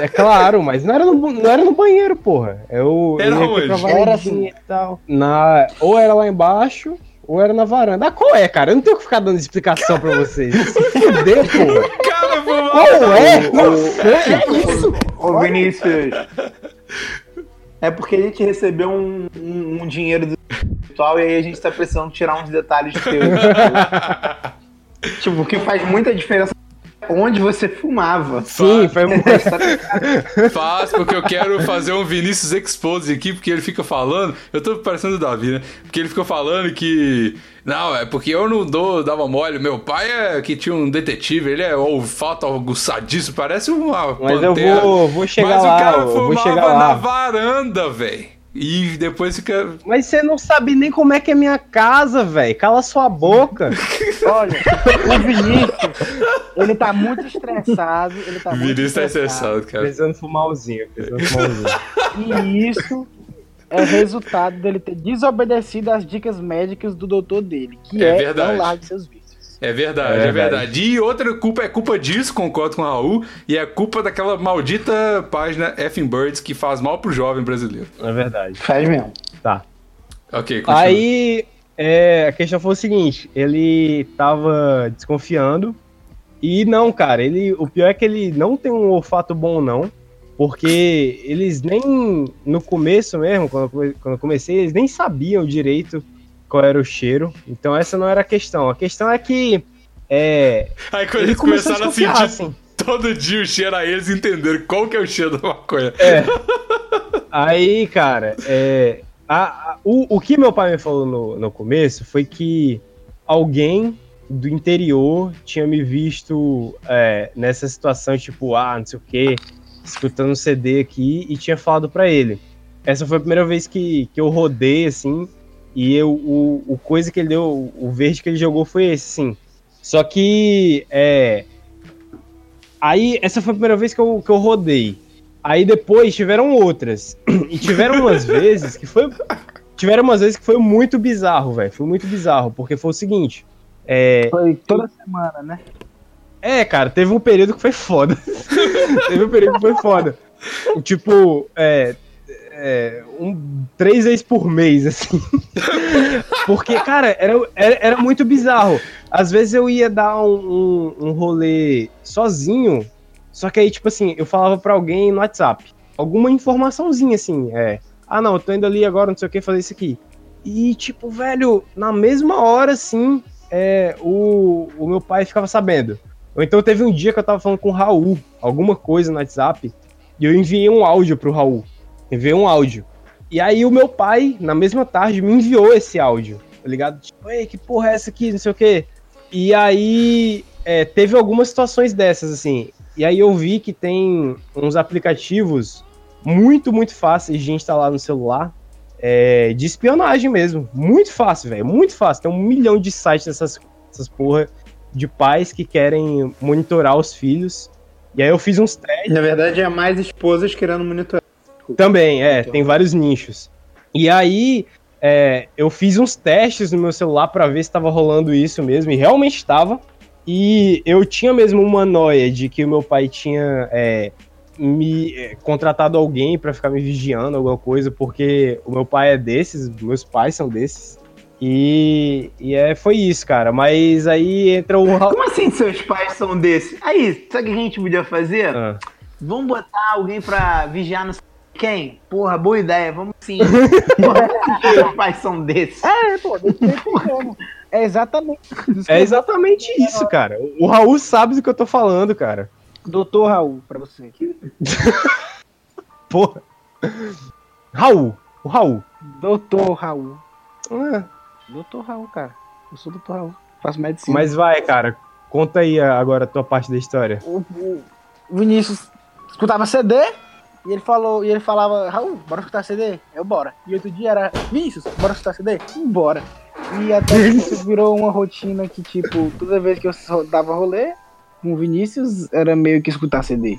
É claro, mas não era no, não era no banheiro, porra. Eu, Era eu onde? Era assim. e tal. Na, ou era lá embaixo, ou era na varanda. Ah, qual é, cara? Eu não tenho que ficar dando explicação pra vocês. Se fuder, porra. Cara, fumava. Qual é? Não sei. Ô, Vinícius. É porque a gente recebeu um, um, um dinheiro do virtual e aí a gente tá precisando tirar uns detalhes teus. tipo, o que faz muita diferença é onde você fumava. Sim, foi muito. Faz, porque eu quero fazer um Vinícius Expose aqui, porque ele fica falando. Eu tô parecendo o Davi, né? Porque ele fica falando que. Não, é porque eu não dou, dava mole. Meu pai é que tinha um detetive, ele é olfato aguçadíssimo, parece uma. Mas eu pantera. vou, vou chegar Mas lá, o cara eu vou fumava na varanda, velho. E depois fica. Mas você não sabe nem como é que é minha casa, velho. Cala sua boca. Olha, o Vinícius, ele tá muito estressado. Ele tá O muito Vinícius tá estressado. estressado, cara. Precisando fumarzinho, precisando fumarzinho. E isso é resultado dele ter desobedecido às dicas médicas do doutor dele, que É é, verdade. não largue seus vícios. É verdade, É é verdade. E outra culpa é culpa disso, concordo com o Raul, e é culpa daquela maldita página Effing Birds que faz mal pro jovem brasileiro. É verdade. Faz mesmo. Tá. Ok, continua. Aí é, a questão foi o seguinte: ele tava desconfiando. E não, cara, ele. O pior é que ele não tem um olfato bom, não. Porque eles nem. No começo mesmo, quando quando eu comecei, eles nem sabiam direito qual era o cheiro. Então essa não era a questão. A questão é que. É, Aí quando ele eles a começaram a desconfiar, sentir assim. todo dia o cheiro, aí eles entenderam qual que é o cheiro da maconha. É. Aí, cara, é, a- a- o, o que meu pai me falou no, no começo foi que alguém do interior tinha me visto é, nessa situação, tipo, ah, não sei o quê, escutando um CD aqui e tinha falado pra ele. Essa foi a primeira vez que, que eu rodei, assim, e eu, o, o coisa que ele deu, o verde que ele jogou foi esse, sim. Só que, é. Aí, essa foi a primeira vez que eu, que eu rodei. Aí depois tiveram outras. E tiveram umas vezes que foi. Tiveram umas vezes que foi muito bizarro, velho. Foi muito bizarro, porque foi o seguinte. É, Foi toda semana, né? é, cara, teve um período que foi foda. teve um período que foi foda. Tipo, é, é, um, três vezes por mês, assim. Porque, cara, era, era, era muito bizarro. Às vezes eu ia dar um, um, um rolê sozinho, só que aí, tipo assim, eu falava pra alguém no WhatsApp. Alguma informaçãozinha, assim, é. Ah, não, eu tô indo ali agora, não sei o que, fazer isso aqui. E, tipo, velho, na mesma hora, assim, é, o, o meu pai ficava sabendo. Ou então teve um dia que eu tava falando com o Raul, alguma coisa no WhatsApp, e eu enviei um áudio pro Raul. Enviei um áudio. E aí o meu pai, na mesma tarde, me enviou esse áudio, tá ligado? Tipo, ei, que porra é essa aqui, não sei o quê. E aí é, teve algumas situações dessas, assim. E aí eu vi que tem uns aplicativos muito, muito fáceis de instalar no celular. é, de espionagem mesmo. Muito fácil, velho. Muito fácil. Tem um milhão de sites dessas, dessas porra de pais que querem monitorar os filhos. E aí eu fiz uns testes. Na verdade, é mais esposas querendo monitorar. Também, é, tem vários nichos. E aí, é, eu fiz uns testes no meu celular pra ver se tava rolando isso mesmo, e realmente estava. E eu tinha mesmo uma noia de que o meu pai tinha é, me é, contratado alguém pra ficar me vigiando, alguma coisa, porque o meu pai é desses, meus pais são desses. E, e é, foi isso, cara. Mas aí entra o. Como assim seus pais são desses? Aí, sabe o que a gente podia fazer? Ah. Vamos botar alguém pra vigiar no. Quem? Porra, boa ideia, vamos sim. Porra, seus pais são desses. É, pô. É exatamente. É exatamente isso, cara. O Raul sabe do que eu tô falando, cara. Doutor Raul, pra você. Porra. Raul. O Raul. Doutor Raul. Ah, Doutor Raul, cara. Eu sou doutor Raul. Faço medicina. mas vai, cara. Conta aí agora a tua parte da história. o, o Vinícius escutava CD e ele falou, e ele falava, Raul, bora escutar CD? Eu bora. E outro dia era, Vinícius, bora escutar CD? Bora. E até isso virou uma rotina que, tipo, toda vez que eu dava rolê com o Vinícius, era meio que escutar CD.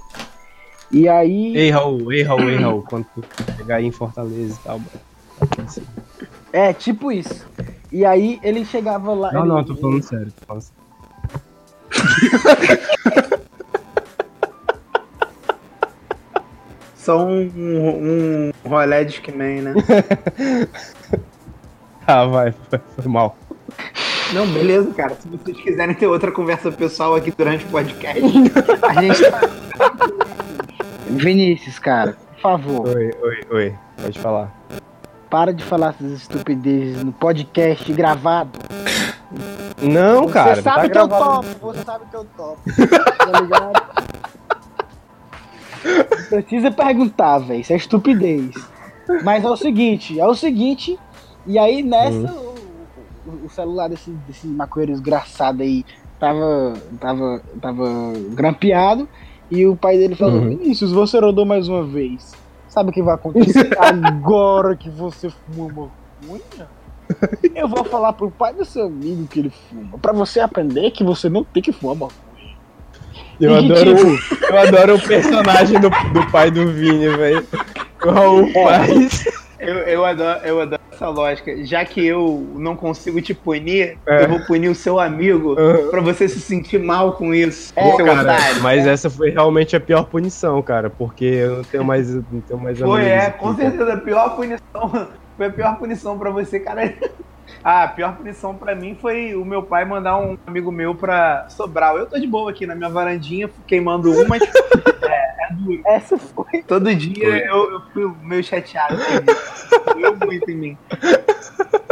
E aí. Ei, Raul, ei, Raul, ei, Raul. Quando tu chegar aí em Fortaleza e tal. mano. É, tipo isso. E aí ele chegava lá. Não, ele- não, tô falando sério. Tô falando sério. Só um, um, um rolé de Discman, né? Ah, vai, foi, mal. Não, beleza, cara. Se vocês quiserem ter outra conversa pessoal aqui durante o podcast, a gente tá. Vinícius, cara, por favor, Oi, oi, oi. Pode falar. para de falar essas estupidezes no podcast gravado. Não, Você cara. sabe tá que eu topo, você sabe que eu topo. Tá ligado? Precisa perguntar, velho. Isso é estupidez. Mas é o seguinte, é o seguinte. E aí nessa, o, o- o celular desse, desse maconheiro desgraçado aí tava, tava, tava grampeado. E o pai dele falou: Uhum. Vinícius, você rodou mais uma vez. Sabe o que vai acontecer agora que você fuma maconha? Eu vou falar pro pai do seu amigo que ele fuma. Pra você aprender que você não tem que fumar maconha. Eu adoro, o- eu adoro o personagem do, do pai do Vini, velho. O Raul faz. Eu, eu, adoro, eu adoro essa lógica. Já que eu não consigo te punir, É. eu vou punir o seu amigo Uhum. pra você se sentir mal com isso. É, seu Cara, otário. mas essa foi realmente a pior punição, cara, porque eu não tenho mais, não tenho mais Foi, é, aqui, com cara. certeza a pior punição foi a pior punição pra você, cara. Ah, a pior punição pra mim foi o meu pai mandar um amigo meu pra Sobral. Eu tô de boa aqui na minha varandinha, queimando um, mas é, é duro. Essa foi. Todo dia Foi. eu, eu fui meio chateado. Doeu muito em mim.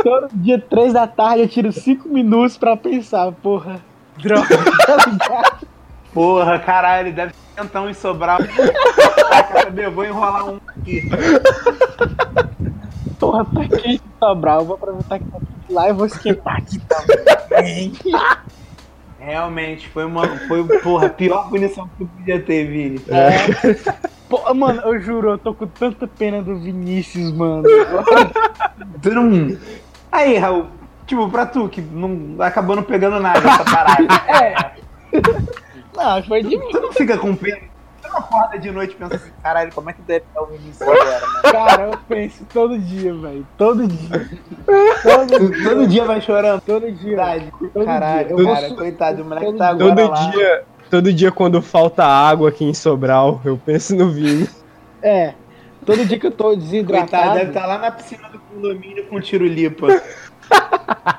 Todo dia, três da tarde, eu tiro cinco minutos pra pensar, porra. Droga? Porra, caralho, deve ser então em Sobral. Quer saber? Eu vou enrolar um aqui. Porra, tá quente Sobral. Eu vou aproveitar que tá quente lá e vou esquentar aqui também. Realmente, foi uma. Foi, porra, a pior punição que tu podia ter, Vini. Pô, mano, eu juro, eu tô com tanta pena do Vinícius, mano. Tu não. Aí, Raul, tipo, pra tu, que não acabou não pegando nada essa parada. É. Não, foi de mim. Tu não fica com pena. Acorda de noite e pensa assim, caralho, como é que deve estar o Vinícius agora, mano? Cara, eu penso todo dia, velho. Todo dia. Todo todo dia vai chorando. Todo dia. Verdade. Todo Caralho, dia. Cara, vou- coitado, o moleque todo tá agora Todo lá. dia, todo dia quando falta água aqui em Sobral, eu penso no Vini. É. Todo dia que eu tô Coitado, desidratado. deve estar lá na piscina do condomínio com tiro lipa.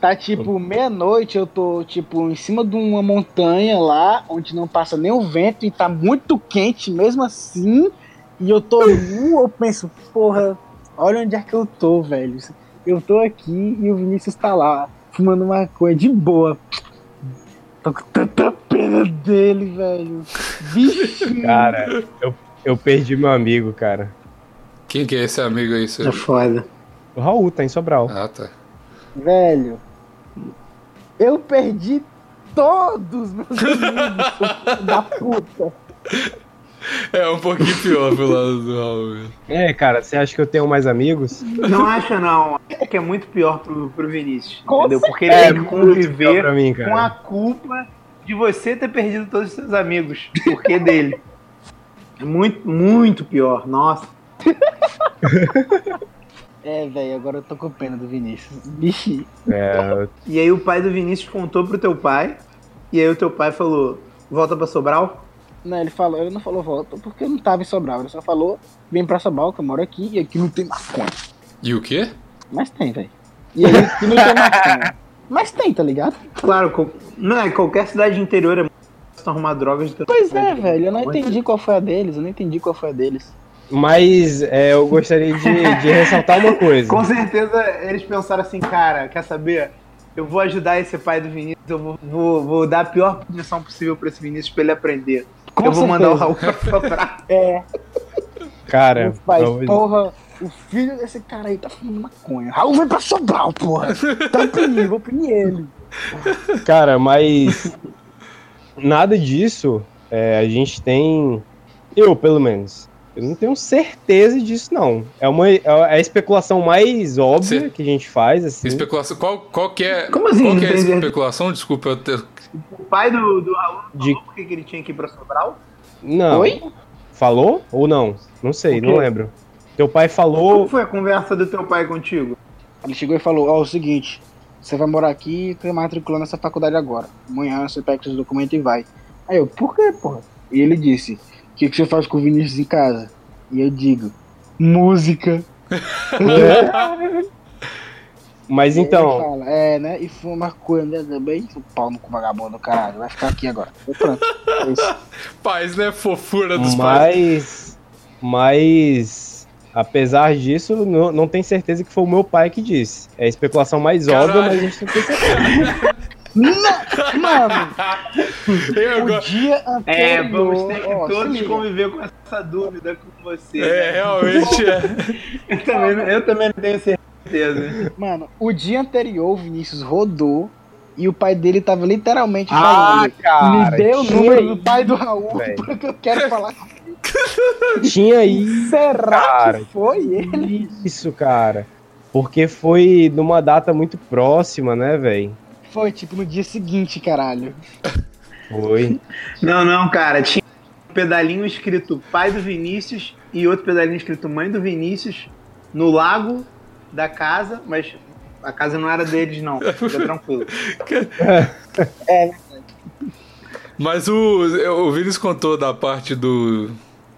Tá tipo meia-noite, eu tô tipo em cima de uma montanha lá, onde não passa nem o vento e tá muito quente mesmo assim. E eu tô nu, eu penso, porra, olha onde é que eu tô, velho. Eu tô aqui e o Vinícius tá lá, fumando maconha de boa. Tô com tanta pena dele, velho. Vixe. Cara, eu, eu perdi meu amigo, cara. Quem que é esse amigo aí, seu? É foda. O Raul tá em Sobral. Ah, tá. Velho, eu perdi todos meus amigos, da puta. É um pouquinho pior pro lado do Raul. É, cara, você acha que eu tenho mais amigos? Não acha, não. É que é muito pior pro, pro Vinícius. Com entendeu? Porque ele É, tem que muito pior conviver mim, com a culpa de você ter perdido todos os seus amigos. Porque dele. É muito, muito pior. Nossa. É, velho, agora eu tô com pena do Vinícius. Bicho, É, E aí o pai do Vinícius contou pro teu pai. E aí o teu pai falou: volta pra Sobral? não, ele falou, ele não falou volta porque eu não tava em Sobral, ele só falou, vem pra Sobral, que eu moro aqui, e aqui não tem maconha. E o quê? Mas tem, velho. E aí aqui não tem maconha. Mas tem, tá ligado? Claro, não é, qualquer cidade interior é arrumar drogas. que- Pois é, velho, eu não entendi qual foi a deles, eu não entendi qual foi a deles. Mas é, eu gostaria de, de ressaltar uma coisa. Com certeza eles pensaram assim, cara, quer saber? Eu vou ajudar esse pai do Vinícius, eu vou, vou, vou dar a pior punição possível pra esse Vinícius pra ele aprender. Com eu vou mandar o certeza. Raul pra. É, Cara, eu- porra, o filho desse cara aí tá fumando maconha. Raul vem pra Sobral, porra. Tá punir, vou punir ele. Cara, mas nada disso é, a gente tem. Eu, pelo menos. Eu não tenho certeza disso, não. É uma é a especulação mais óbvia Cer- que a gente faz, assim. Especulação. Qual, qual que é. Como assim, Qual que é entendi? especulação? Desculpa, eu te... O pai do, do Raul não De- falou que que ele tinha que ir pra Sobral? Não. Oi? Falou ou não? Não sei, quê? não lembro. Teu pai Como falou. foi a conversa do teu pai contigo? Ele chegou e falou, ó, o seguinte, você vai morar aqui e tá matriculando nessa faculdade agora. Amanhã você pega seus documentos e vai. Aí eu, por que, porra? E ele disse, que, que você faz com o Vinícius em casa? E eu digo, música. Mas E aí ele então, fala, é, né? E fuma maconha né, também. O pau no cu vagabundo, caralho. Vai ficar aqui agora. E pronto. É isso. Paz, né? Fofura dos pais. mas. Mas. Apesar disso, não, não tem certeza que foi o meu pai que disse. É a especulação mais Caralho. óbvia, mas a gente não tem certeza. Mano, Eu o go- dia anterior... É, vamos ter que se todos conviver com essa dúvida com você. É, né? realmente é. Eu, também, não- eu também não tenho certeza. Mano, o dia anterior o Vinícius rodou e o pai dele tava literalmente Ah, falando. cara, Me dê o número do isso, pai do Raul, velho. porque eu quero falar. Tinha aí Será Cara, que foi ele? isso, cara. Porque foi numa data muito próxima, né, velho? Foi, tipo, no dia seguinte, caralho. Foi. Não, não, cara. Tinha um pedalinho escrito pai do Vinícius e outro pedalinho escrito mãe do Vinícius no lago da casa, mas a casa não era deles, não. Fica tranquilo. Mas o, o Vinícius contou da parte do,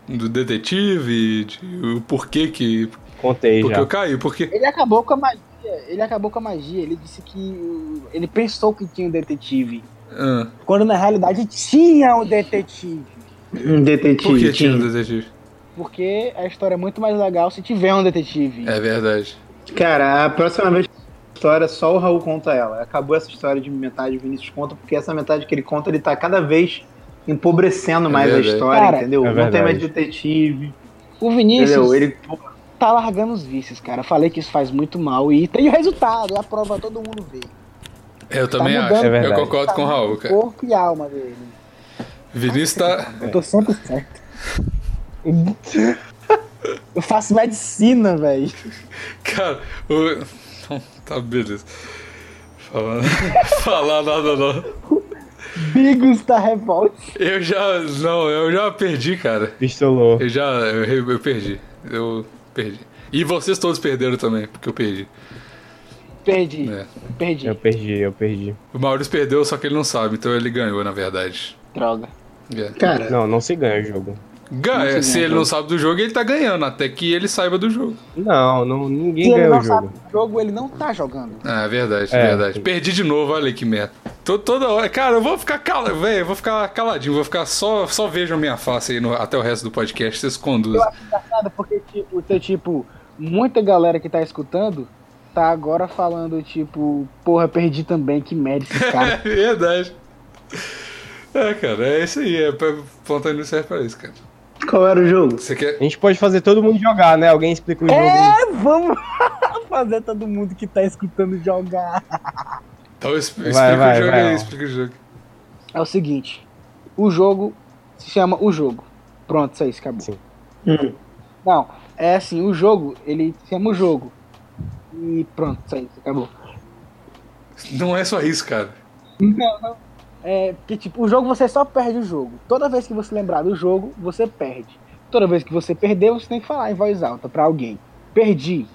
do detetive, de, o porquê que. Contei Porque já. eu caí, porque. Ele acabou com a magia. Ele acabou com a magia. Ele disse que ele pensou que tinha um detetive. Ah, Quando na realidade tinha um detetive. Um detetive. por que tinha um detetive? Porque a história é muito mais legal se tiver um detetive. É verdade. Cara, a próxima vez que a história, só o Raul conta ela. Acabou essa história de metade, o Vinícius conta, porque essa metade que ele conta, ele tá cada vez empobrecendo mais a história, Cara, entendeu? é Não tem mais detetive, O Vinícius entendeu? Ele tá largando os vícios, cara. Falei que isso faz muito mal e tem o resultado. É a prova todo mundo vê. Eu também mudando. acho. É eu concordo com o Raul, cara. Corpo e alma dele. Vinícius tá. Eu tô sempre certo. Eu faço medicina, velho. Cara, o. Tá, beleza. Falar, falar nada não. Bigos da revolta. Eu já. Não, eu já perdi, cara. Pistolou. Eu já. Eu, eu perdi. Eu perdi. E vocês todos perderam também, porque eu perdi. Perdi. É. Perdi. Eu perdi, eu perdi. O Maurício perdeu, só que ele não sabe, então ele ganhou, na verdade. Droga. É. Cara, Não, não se ganha o jogo. Ganha. Se ganha, ele não sabe do jogo, ele tá ganhando, até que ele saiba do jogo. Não, não ninguém Se ele ganha não o sabe jogo. do jogo, ele não tá jogando. Ah, é verdade, É. verdade. Perdi de novo, olha aí que merda. Tô, toda hora. Cara, eu vou ficar calado, velho. Eu vou ficar caladinho, vou ficar só. Só vejam minha face aí no- até o resto do podcast, vocês conduzem. Eu acho engraçado porque, tipo, ter, tipo, muita galera que tá escutando tá agora falando, tipo, porra, perdi também, que merda esse É cara. verdade. É, cara, é isso aí. É pra plantão não serve pra isso, cara. Qual era o jogo? Você quer. A gente pode fazer todo mundo jogar, né? Alguém explica o jogo. é, vamos fazer todo mundo que tá escutando jogar. Então exp- Vai, explica vai, o jogo vai, aí, explica o jogo. É o seguinte, o jogo se chama O Jogo. Pronto, isso aí, acabou. Sim. Hum. Não, é assim, o jogo, ele se chama O Jogo. E pronto, isso aí, acabou. Não é só isso, cara. Não, não. É, porque, tipo, o jogo você só perde o jogo. Toda vez que você lembrar do jogo, você perde. Toda vez que você perder, você tem que falar em voz alta pra alguém. Perdi.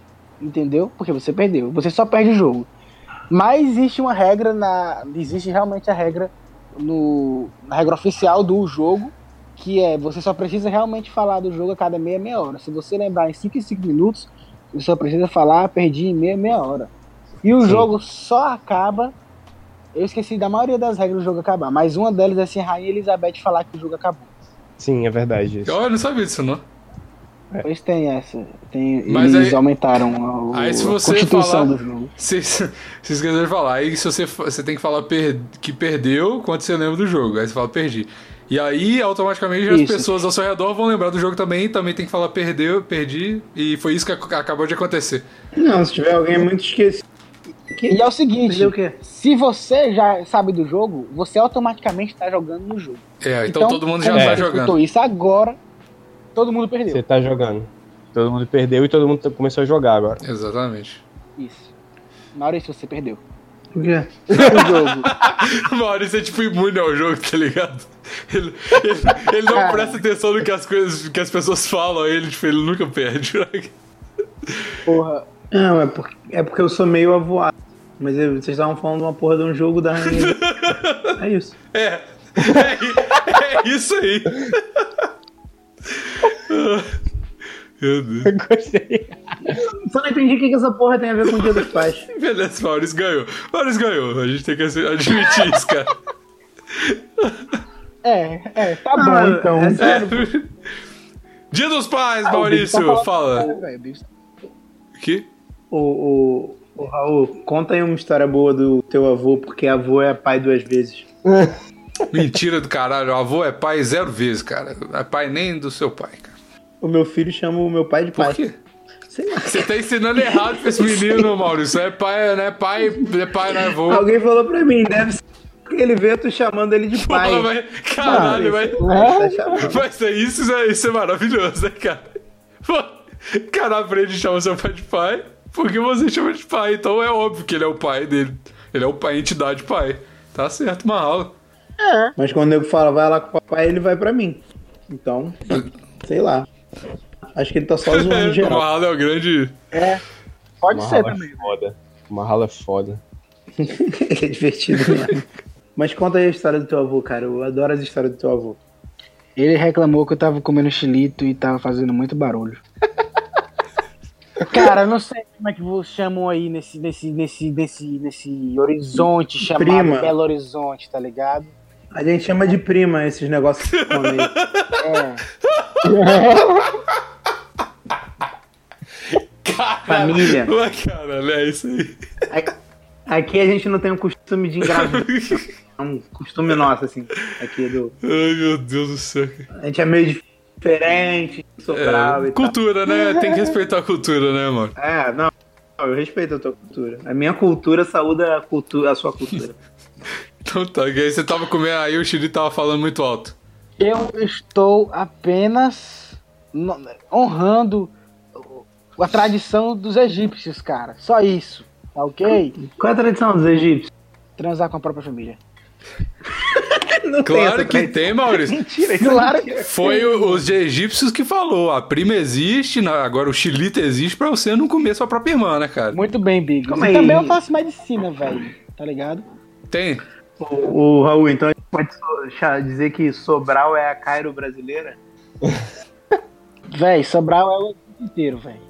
Entendeu? Porque você perdeu. Você só perde o jogo. Mas existe uma regra na. Existe realmente a regra no, na regra oficial do jogo. Que é você só precisa realmente falar do jogo a cada meia meia hora. Se você lembrar em 5 em 5 minutos, você só precisa falar perdi em meia meia hora. E o Sim. jogo só acaba eu esqueci da maioria das regras do jogo acabar, mas uma delas é se a Rainha Elizabeth falar que o jogo acabou. Sim, é verdade isso. Eu não sabia disso, não. Pois tem essa. Tem, Mas eles aí- aumentaram a, aí se a você constituição falar- do jogo. Vocês vocês esqueceram de falar. Aí se você, você tem que falar per- que perdeu quando você lembra do jogo. Aí você fala perdi. E aí, automaticamente, as Isso. pessoas ao seu redor vão lembrar do jogo também. E também tem que falar perdeu, perdi. E foi isso que ac- acabou de acontecer. Não, se tiver alguém muito esquecido. E é o seguinte, o quê? se você já sabe do jogo, você automaticamente tá jogando no jogo. É, então, todo mundo já como tá você jogando. isso agora, todo mundo perdeu. Você tá jogando. Todo mundo perdeu e todo mundo começou a jogar agora. Exatamente. Isso. Maurício, você perdeu. O quê? O jogo. O Maurício é tipo imune ao jogo, tá ligado? Ele, ele- ele não Cara. presta atenção no que as coisas que as pessoas falam a ele, tipo, ele nunca perde. Porra. Não, é porque, é porque eu sou meio avoado. Mas eu- vocês estavam falando de uma porra de um jogo da rainha. é isso. É. É, é isso aí. Meu Deus. Gostei. Só não entendi o que, que essa porra tem a ver com o dia dos pais. Beleza, Maurício ganhou. Maurício ganhou. A gente tem que admitir isso, cara. É, é, tá Não, bom então. é É. Dia dos pais, Ah, tá Maurício. falando- Fala. O tá- O? O, o Raul, conta aí uma história boa do teu avô, porque avô é pai duas vezes. Mentira do caralho. O avô é pai zero vezes, cara. Não é pai nem do seu pai, cara. O meu filho chama o meu pai de pai. Por quê? Você tá ensinando errado pra esse menino, Maurício. É pai, não é pai, é pai, não é avô. Alguém falou pra mim, deve ser ele vê tu chamando ele de pai. Porra, vai- Caralho, vai. Tá chamando. Mas é isso, isso é, isso é maravilhoso, né, cara? Pô, cara aprende a chamar seu pai de pai, porque você chama de pai, então é óbvio que ele é o pai dele. Ele é o pai, a entidade pai. Tá certo, uma aula. Mas quando eu falo, vai lá com o papai, ele vai pra mim. Então, sei lá. Acho que ele tá só zoando geral. aula é o grande. Pode Uma ser rala também. é foda. Uma rala é foda. ele é divertido mesmo. Mas conta aí a história do teu avô, cara. Eu adoro as histórias do teu avô. Ele reclamou que eu tava comendo xilito e tava fazendo muito barulho. Cara, não sei como é que vocês chamam aí nesse, nesse, nesse, nesse, nesse horizonte chamado Prima. Belo Horizonte, tá ligado? A gente chama de prima esses negócios que come aí. É. Família. Ué, caralho, é isso aí. Aqui- a gente não tem o costume de engravidar. É um costume nosso, assim. Aqui do. Ai, meu Deus do céu. cara. A gente é meio diferente, Sobral É, e tal. cultura, né? Tem que respeitar a cultura, né, mano? É, não. Eu respeito a tua cultura. A minha cultura saúda a, cultura, a sua cultura. Então tá, e aí você tava comendo, aí o Chiri tava falando muito alto. Eu estou apenas honrando a tradição dos egípcios, cara. Só isso, tá ok? Qual é a tradição dos egípcios? Transar com a própria família. Não Claro essa que tem, Maurício. Mentira, isso Claro é mentira. Foi o- os egípcios que falou. A prima existe, agora o xilito existe pra você não comer sua própria irmã, né, cara? Muito bem, aí. também eu faço medicina, velho. Tá ligado? Tem. O, o Raul, então a gente pode so- dizer que Sobral é a Cairo brasileira? Véi, Sobral é o Egito inteiro, velho.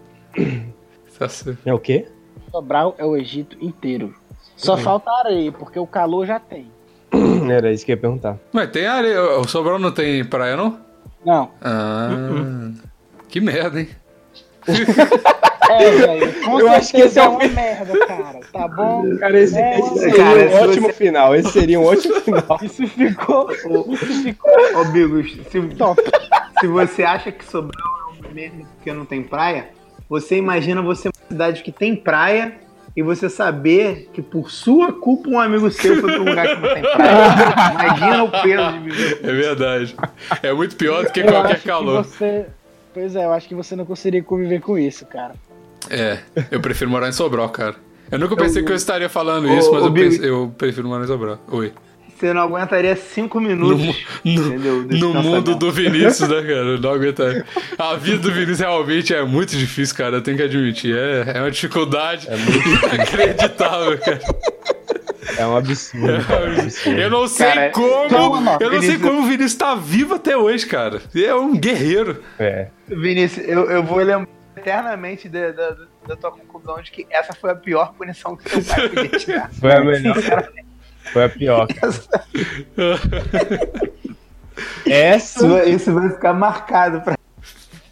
Tá. É o quê? Sobral é o Egito inteiro. Só falta areia, porque o calor já tem. Era isso que eu ia perguntar. Mas tem areia. O Sobral não tem praia, não? Não. Ah. Que merda, hein? É, velho. Com Eu acho que esse é o- uma merda, cara. Tá bom? Cara, esse, É, esse seria Cara, um ótimo final. Esse seria um ótimo final. Isso ficou. Isso ficou Ô, Bigos, se, top. se você acha que Sobral é uma merda porque não tem praia, você imagina você uma cidade que tem praia e você saber que por sua culpa um amigo seu foi pra um lugar que não tem praia. Imagina o peso de viver. É verdade. É muito pior do que Eu qualquer calor. que você. Pois é, eu acho que você não conseguiria conviver com isso, cara. É, eu prefiro morar em Sobral, cara. Eu nunca pensei que eu estaria falando Ô, isso, mas ô, eu, Bigo. pensei- eu prefiro morar em Sobral. Oi. Você não aguentaria cinco minutos. No? Desse no mundo do Vinícius, né, cara? Não aguentaria. A vida do Vinícius realmente é muito difícil, cara. Eu tenho que admitir. É, é uma dificuldade inacreditável, cara. É um absurdo. cara, é um absurdo. Eu não sei Cara, como. calma, eu não sei Vinícius. como o Vinícius tá vivo até hoje, cara. Ele é um guerreiro. É. Vinícius, eu, eu vou lembrar eternamente da, da, da tua conclusão de que essa foi a pior punição que seu pai podia te dar. Foi a melhor. Foi a pior. Essa, Isso vai, ficar marcado pra.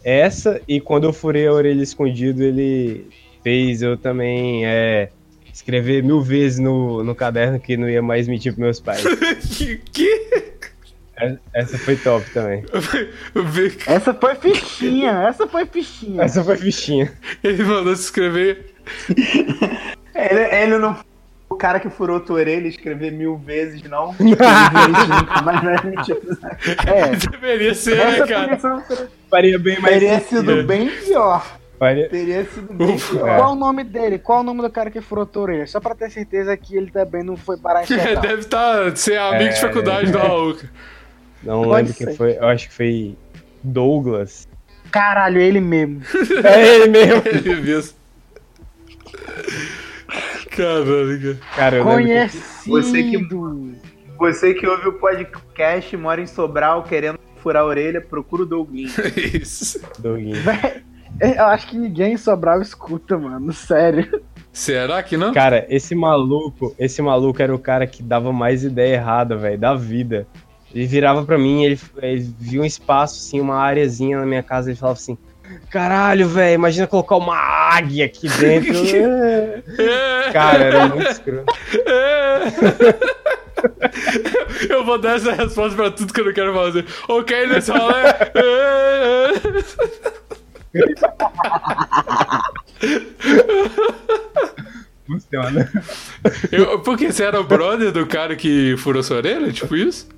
essa e quando eu furei a orelha escondido, ele fez eu também é, escrever mil vezes no, no caderno que não ia mais mentir pros meus pais. que? É- Essa foi top também. Essa foi fichinha, essa foi fichinha. Essa foi fichinha. Ele mandou se inscrever. Ele, ele não o cara que furou tua orelha escrever mil vezes, não. Nunca mais vai mentir. É, Deveria ser, né, Essa cara? Faria bem mais teria sido bem pior. Faria- Teria sido bem Ufa. pior. Qual o nome dele? Qual o nome do cara que furou a tua orelha? Só pra ter certeza que ele também não foi parar em É, deve estar ser amigo de É. faculdade do Raul. cara. Não Pode lembro ser. quem foi. Eu acho que foi Douglas. Caralho, ele mesmo. É ele mesmo. Ele mesmo. Caralho, cara. Conhecido. Você que- Você que ouve o podcast, mora em Sobral, querendo furar a orelha, procura o Douglinho. Isso. Douglas. Véi, Eu acho que ninguém em Sobral escuta, mano. Sério. Será que não? Cara, esse maluco, esse maluco era o cara que dava mais ideia errada, velho, da vida. Ele virava pra mim, ele, ele via um espaço, assim, uma areazinha na minha casa, ele falava assim: Caralho, velho, imagina colocar uma águia aqui dentro. Cara, era muito escroto. Eu vou dar essa resposta pra tudo que eu não quero fazer. Ok, nesse rolê. É. Funciona. Eu, porque você era o brother do cara que furou sua orelha? Tipo isso?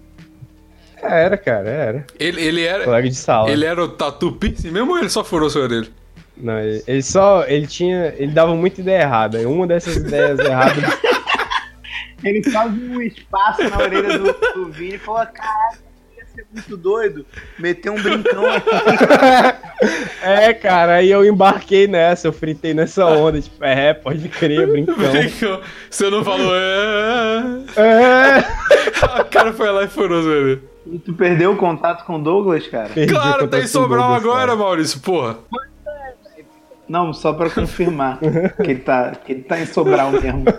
É, Era, cara, era. Ele, ele era. Colega de sala. Ele era o tatu piercing mesmo ou ele só furou sua orelha? Não, ele, ele só. Ele tinha. Ele dava muita ideia errada. Uma dessas ideias erradas. Ele faz um espaço na orelha do, do Vini e falou: caralho, ia ser muito doido. Meteu um brincão aqui. É, cara, aí eu embarquei nessa, eu fritei nessa onda, tipo, é, pode crer, brincão. Brincou. Você não falou. É. É, O cara foi lá e furou sua orelha. E tu perdeu o contato com o Douglas, cara? perdi Claro, contato tá em com Sobral Douglas, agora, cara. Maurício, porra. Não, só pra confirmar que ele tá, que ele tá em Sobral mesmo.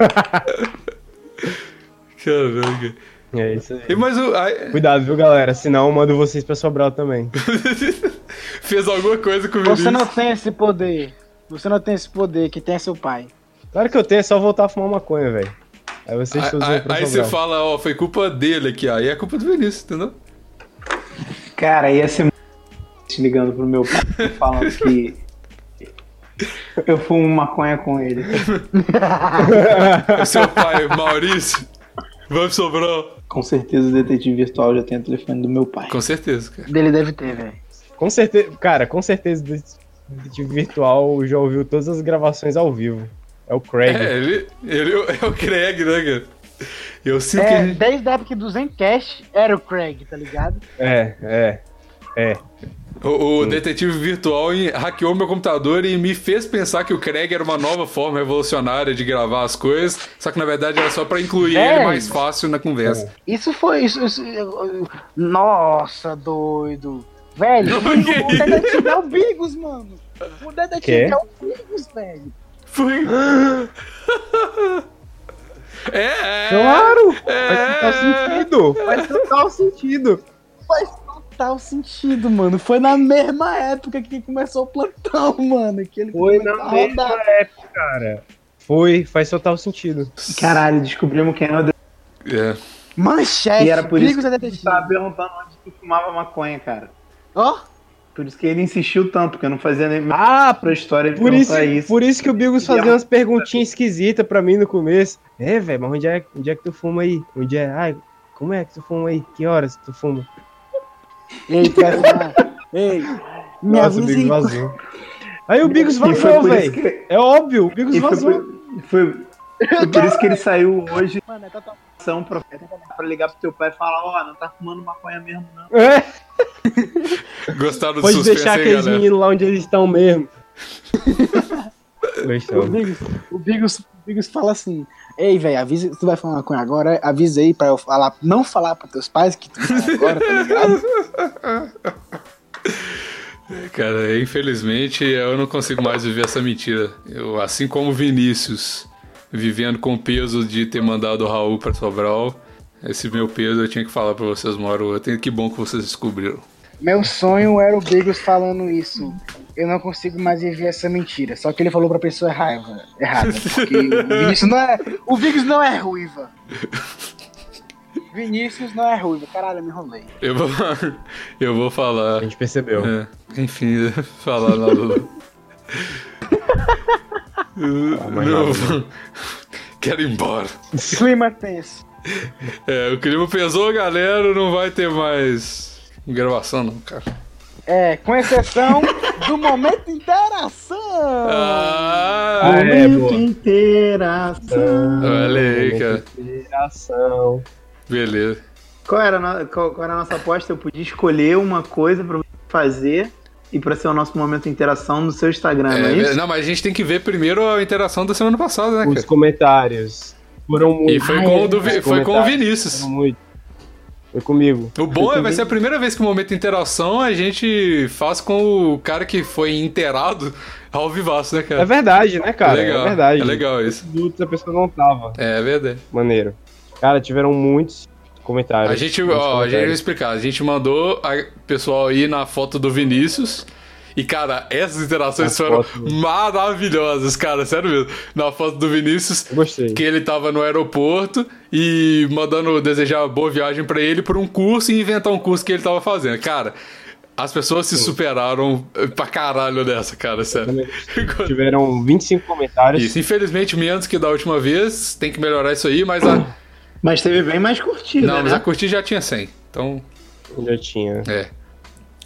Caraca. É isso aí. E mas o. Cuidado, viu, galera? Senão eu mando vocês pra Sobral também. fez alguma coisa com o Você Vinícius. não tem esse poder. Você não tem esse poder que tem seu pai. Claro que eu tenho, é só voltar a fumar maconha, velho. Aí vocês Aí, você fala, ó, foi culpa dele aqui, aí é culpa do Vinícius, entendeu? Cara, ia ser muito ligando pro meu pai falando que eu fumo maconha com ele. É seu pai, Maurício. Vamos sobrar. Com certeza o detetive virtual já tem o telefone do meu pai. Com certeza, cara. Dele deve ter, velho. Com certeza, cara, com certeza o detetive virtual já ouviu todas as gravações ao vivo. É o Craig. É, ele, ele é o Craig, né, cara? Eu sinto É, que. desde a época do Zencast era o Craig, tá ligado? É, é. É. O, o detetive virtual hackeou meu computador e me fez pensar que o Craig era uma nova forma revolucionária de gravar as coisas, só que na verdade era só pra incluir É. ele mais fácil na conversa. Isso foi. Isso, isso- nossa, doido. Velho, o, detetive é o Bigos, mano. O detetive é o Bigos, velho. Foi. é, é. Claro! É. Faz total sentido! Faz total sentido! Faz total sentido, mano. Foi na mesma época que começou o plantão, mano. Que ele Foi na mesma rodar. época, cara. Foi, faz total sentido. Caralho, descobrimos quem é o. É. Manchete. E era por isso que detetive. tava perguntando onde tu fumava maconha, cara. Ó, Por isso que ele insistiu tanto, porque eu não fazia nem Ah, pra história de por isso, perguntar isso. por isso que o Bigos fazia umas perguntinhas esquisitas pra mim no começo. É, velho, mas onde é, onde é que tu fuma aí? Onde é? Ai, como é que tu fuma aí? Que horas tu fuma? ei, tu vai fumar. Ei, me Nossa, o Bigos aí. vazou. Aí o Bigos vazou, isso velho. que- É óbvio, o Bigos E foi, vazou. por, foi, foi por isso que ele saiu hoje Mano, é total- ação pra, pra ligar pro teu pai e falar, ó, não tá fumando maconha mesmo, não. É, Gostaram do pode suspense deixar aí, aqueles meninos lá onde eles estão mesmo. O. Bigos, o Bigos, o Bigos fala assim: Ei, velho, avisa tu vai falar maconha agora, avisa aí pra eu falar, não falar pros teus pais que tu vai agora, tá ligado? Cara, infelizmente eu não consigo mais viver essa mentira. Eu, assim como o Vinícius, vivendo com o peso de ter mandado o Raul pra Sobral, esse meu peso eu tinha que falar pra vocês uma hora ou outra. Que bom que vocês descobriram. Meu sonho era o Bigos falando isso. Eu não consigo mais viver essa mentira. Só que ele falou pra pessoa errada. errada porque o Vinícius não é. O Bigos não é ruiva. Vinícius não é ruiva. Caralho, eu me enrolei. Eu vou, eu vou A falar. gente percebeu. é, enfim, falar lá do. Mas Não, quero ir embora. Clima tenso. É, o clima pesou, galera. Não vai ter mais gravação, não, cara. É, com exceção do momento interação. Ah, Ah, é, boa. Interação. olha aí, cara. Interação. Beleza. Qual era, qual, qual era a nossa aposta? Eu podia escolher uma coisa pra fazer e pra ser o nosso momento de interação no seu Instagram, não é É, isso? não, mas a gente tem que ver primeiro a interação da semana passada, né, Os cara? comentários foram muito. E foi Ah, com, é, o do, foi com o Vinícius. foram muito. Foi comigo. O bom é vai ser a primeira vez que o momento de interação a gente faz com o cara que foi inteirado ao vivaço, né, É cara? verdade, né, cara? é legal, É verdade. É legal isso. Minutos a pessoa não tava. É verdade. Maneiro. Cara, tiveram muitos comentários. A gente, ó, a gente vai explicar. A gente mandou a pessoal ir na foto do Vinícius. E, cara, essas interações As foram fotos. maravilhosas, cara, sério mesmo. Na foto do Vinícius, que ele tava no aeroporto e mandando desejar boa viagem pra ele por um curso e inventar um curso que ele tava fazendo. Cara, as pessoas se superaram pra caralho nessa, cara, sério. Tiveram 25 comentários. Isso, infelizmente menos que da última vez, tem que melhorar isso aí, mas a, Mas teve bem mais curtida, não, mas né? a curtida já tinha 100. Então, Já tinha. é.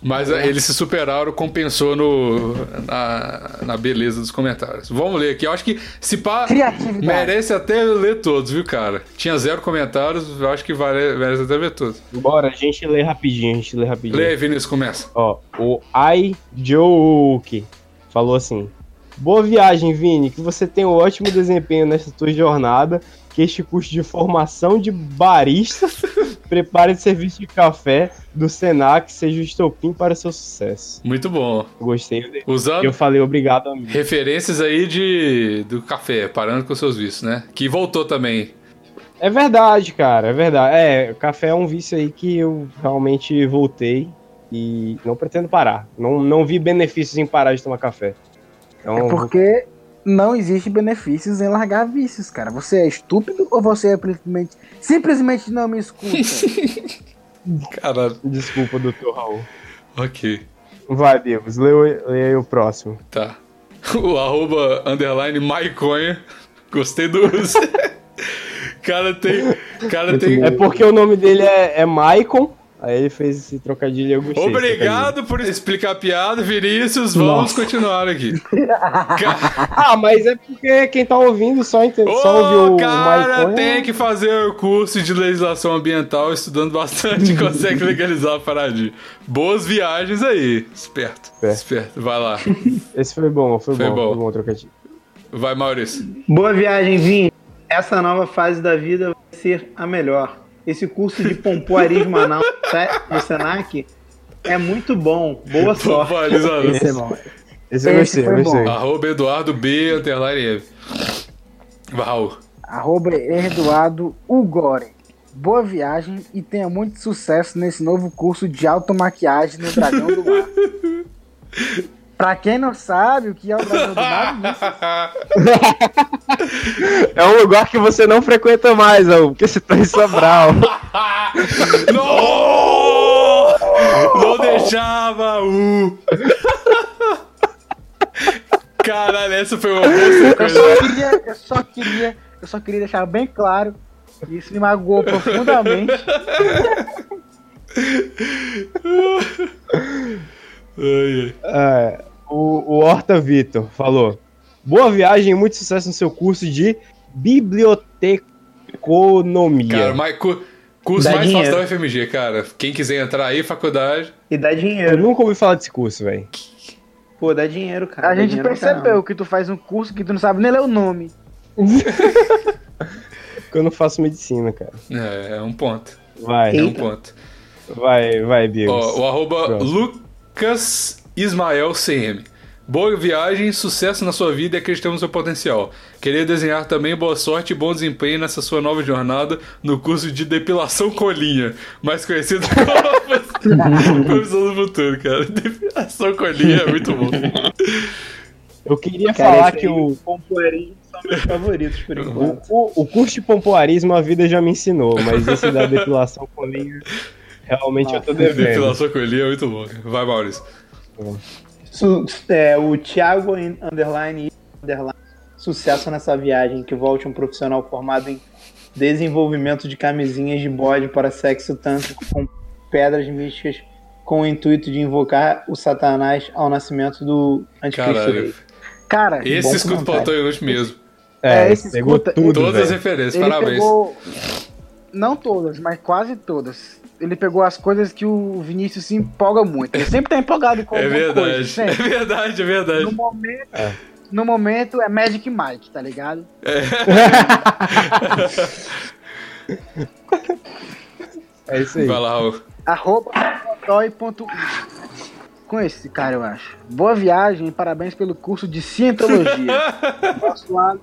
Mas a- eles se superaram, compensou no, na, na beleza dos comentários. Vamos ler aqui. Eu acho que se pá, Criatividade. merece até ler todos, viu, cara? Tinha zero comentários, eu acho que vale, merece até ver todos. Bora, a gente lê rapidinho, a gente lê rapidinho. Lê Vinícius, começa. Ó, o Ai Joke falou assim: Boa viagem, Vini, que você tenha um ótimo desempenho nessa tua jornada que este curso de formação de barista prepare o serviço de café do Senac seja o estopim para seu sucesso. Muito bom. Gostei dele. Usando Eu falei obrigado a mim. referências aí de do café, parando com seus vícios, né? Que voltou também. É verdade, cara, é verdade. É, café é um vício aí que eu realmente voltei e não pretendo parar. Não, não vi benefícios em parar de tomar café. Então, É porque não existe benefícios em largar vícios, cara. Você é estúpido ou você é simplesmente, simplesmente não me escuta? Caralho. desculpa, doutor Raul. Ok. Vai, Deus, leia, leia aí o próximo. Tá. O arroba underline Maiconha. Gostei do uso. cara tem. Cara tem. É porque o nome dele é, é Maicon, aí ele fez esse trocadilho e eu gostei. Obrigado por explicar a piada, Vinícius. Vamos Nossa. continuar aqui. Ah, mas é porque quem tá ouvindo só, ente... só ouviu o cara, Maicon. tem que fazer o curso de legislação ambiental, estudando bastante, consegue legalizar a paradinha. Boas viagens aí. Esperto. É. Esperto. Vai lá. Esse foi bom, foi, Foi bom, bom. foi bom o trocadilho. Vai, Maurício. Boa viagem, Vini. Essa nova fase da vida vai ser a melhor. Esse curso de pompoarismo anal no Senac é muito bom. Boa sorte. Esse é bom. Esse eu gostei, eu. Arroba Eduardo B, Raul. Arroba Eduardo Ugore. Boa viagem e tenha muito sucesso nesse novo curso de automaquiagem no Dragão do Mar. Pra quem não sabe o que é o Dragão do Mar, É um lugar que você não frequenta mais, Raul, porque você tá em Sobral. Não! Não deixava o. Caralho, essa foi uma boa eu só queria, eu só queria, eu só queria deixar bem claro que isso me magoou profundamente. Ai, ai. É, o, o Horta Vitor falou: Boa viagem e muito sucesso no seu curso de biblioteconomia. Cara, mas cu- curso Dá mais fácil dinheiro. da UFMG, cara. Quem quiser entrar aí, faculdade. E dá Eu dinheiro. nunca ouvi falar desse curso, velho. Pô, dá dinheiro, cara. A Dá gente percebeu que tu faz um curso que tu não sabe nem ler o nome. Porque eu não faço medicina, cara. É, é um ponto. Vai, É um ponto. vai, vai, Bigos. Ó, o arroba Próximo. Lucas Ismael CM. Boa viagem, sucesso na sua vida e acreditamos no seu potencial. Queria desenhar também boa sorte e bom desempenho nessa sua nova jornada no curso de depilação colinha, mais conhecido como profissão do futuro, cara. Depilação colinha é muito bom. Eu queria Cara, falar que o, pompoarismo são meus favoritos por o, enquanto. o, o curso de pompoarismo a vida já me ensinou, mas esse da depilação com linha, realmente eu tô devendo. Depilação colinha é muito bom. Vai, Maurício. Su- é, o Thiago in- underline, underline sucesso nessa viagem que volte um profissional formado em desenvolvimento de camisinhas de bode para sexo tântrico com pedras místicas com o intuito de invocar o satanás ao nascimento do anticristo. Cara, Esse escuta. Plantão Inútil mesmo. É, É, esse pegou escuta- tudo, Todas as velho. referências, ele parabéns. pegou. Não todas, mas quase todas. Ele pegou as coisas que o Vinícius se empolga muito. Ele sempre tá empolgado com É alguma verdade. coisa. É sempre. verdade, é verdade. No momento, no momento é Magic Mike, tá ligado? É isso aí. Vai lá, Raul. Arroba. Com esse cara, eu acho. Boa viagem e parabéns pelo curso de Cientologia. Nosso alien,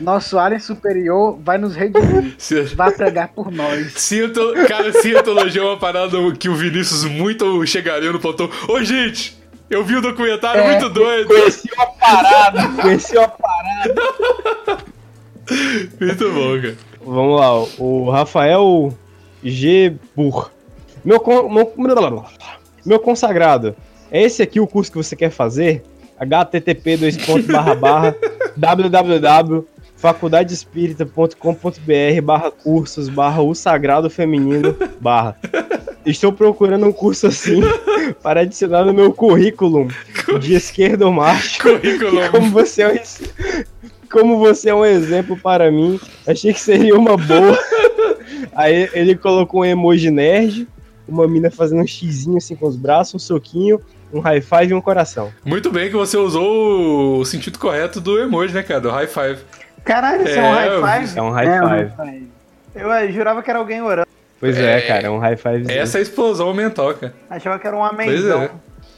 nosso alien superior vai nos redimir. Se- Vai pregar por nós. Ciento... Cara, cientologia é uma parada que o Vinícius muito chegaria no plantão. Ô, gente, eu vi um documentário É. muito doido. Conheci uma parada, conheci uma parada. Muito bom, cara. Vamos lá, o Rafael G. Burr. Meu, con- meu, meu consagrado, é esse aqui o curso que você quer fazer? http www.faculdadeespírita.com.br barra cursos barra o sagrado feminino barra Estou procurando um curso assim para adicionar no meu currículo de esquerdo macho. Currículo. Como você é um, como você é um exemplo para mim, achei que seria uma boa. Aí ele colocou um emoji nerd, uma mina fazendo um xizinho assim com os braços, um soquinho, um high five e um coração. Muito bem que você usou o sentido correto do emoji, né, cara? Do high five. Caralho, isso é, É, um eu vi. high five? É um high É, five. rapaz. Eu eh, jurava que era alguém orando. Pois é, É, cara, é um high five. Essa é a explosão mental, cara. Achava que era um Pois amenzão. é.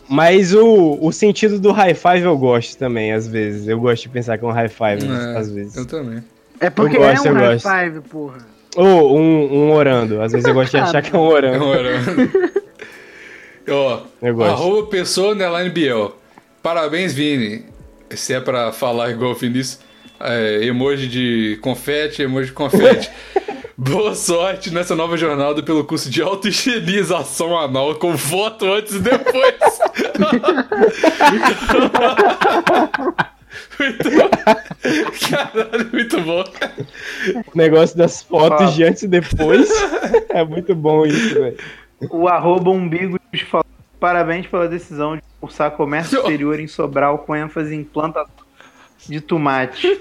Mas o, o sentido do high five eu gosto também, às vezes. Eu gosto de pensar que é um high five, É, às vezes. Eu também. É porque Eu gosto, é um high gosto. five, porra. Ou um, um orando. Às vezes eu gosto de achar que é um orando. Ora. Ó, arroba pessoa Biel. Parabéns, Vini. Se é pra falar igual o Vinícius, é, emoji de confete, emoji de confete. Boa sorte nessa nova jornada pelo curso de autohigienização anal com foto antes e depois. muito bom. Caralho, muito bom. O negócio das fotos Fala. de antes e depois. é muito bom isso, velho. O arroba umbigo falou, parabéns pela decisão de cursar comércio exterior em Sobral com ênfase em plantação de tomate.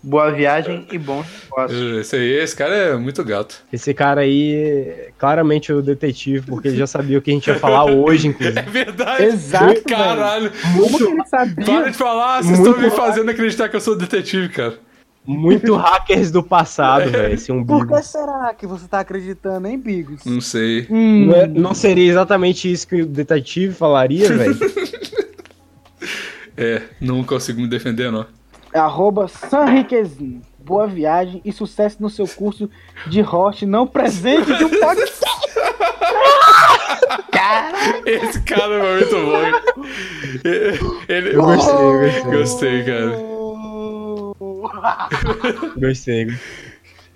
Boa viagem e bons negócios. Esse aí, esse cara é muito gato. Esse cara aí é claramente o detetive, porque ele já sabia o que a gente ia falar hoje, É inclusive. verdade. Exato, Caralho. Como que ele sabia? Para de falar, vocês Muito estão me fazendo acreditar que eu sou detetive, cara. Muito hackers do passado, velho, esse Por umbigo. que será que você tá acreditando em Bigos? Não sei. Hum, Não, é- não seria exatamente isso que o detetive falaria, velho? É, não consigo me defender, não. Arroba Sanriquezinho. Boa viagem e sucesso no seu curso de host não presente de um podcast. Esse cara é muito bom. Ele... Eu gostei, eu gostei. Gostei, cara. Gostei.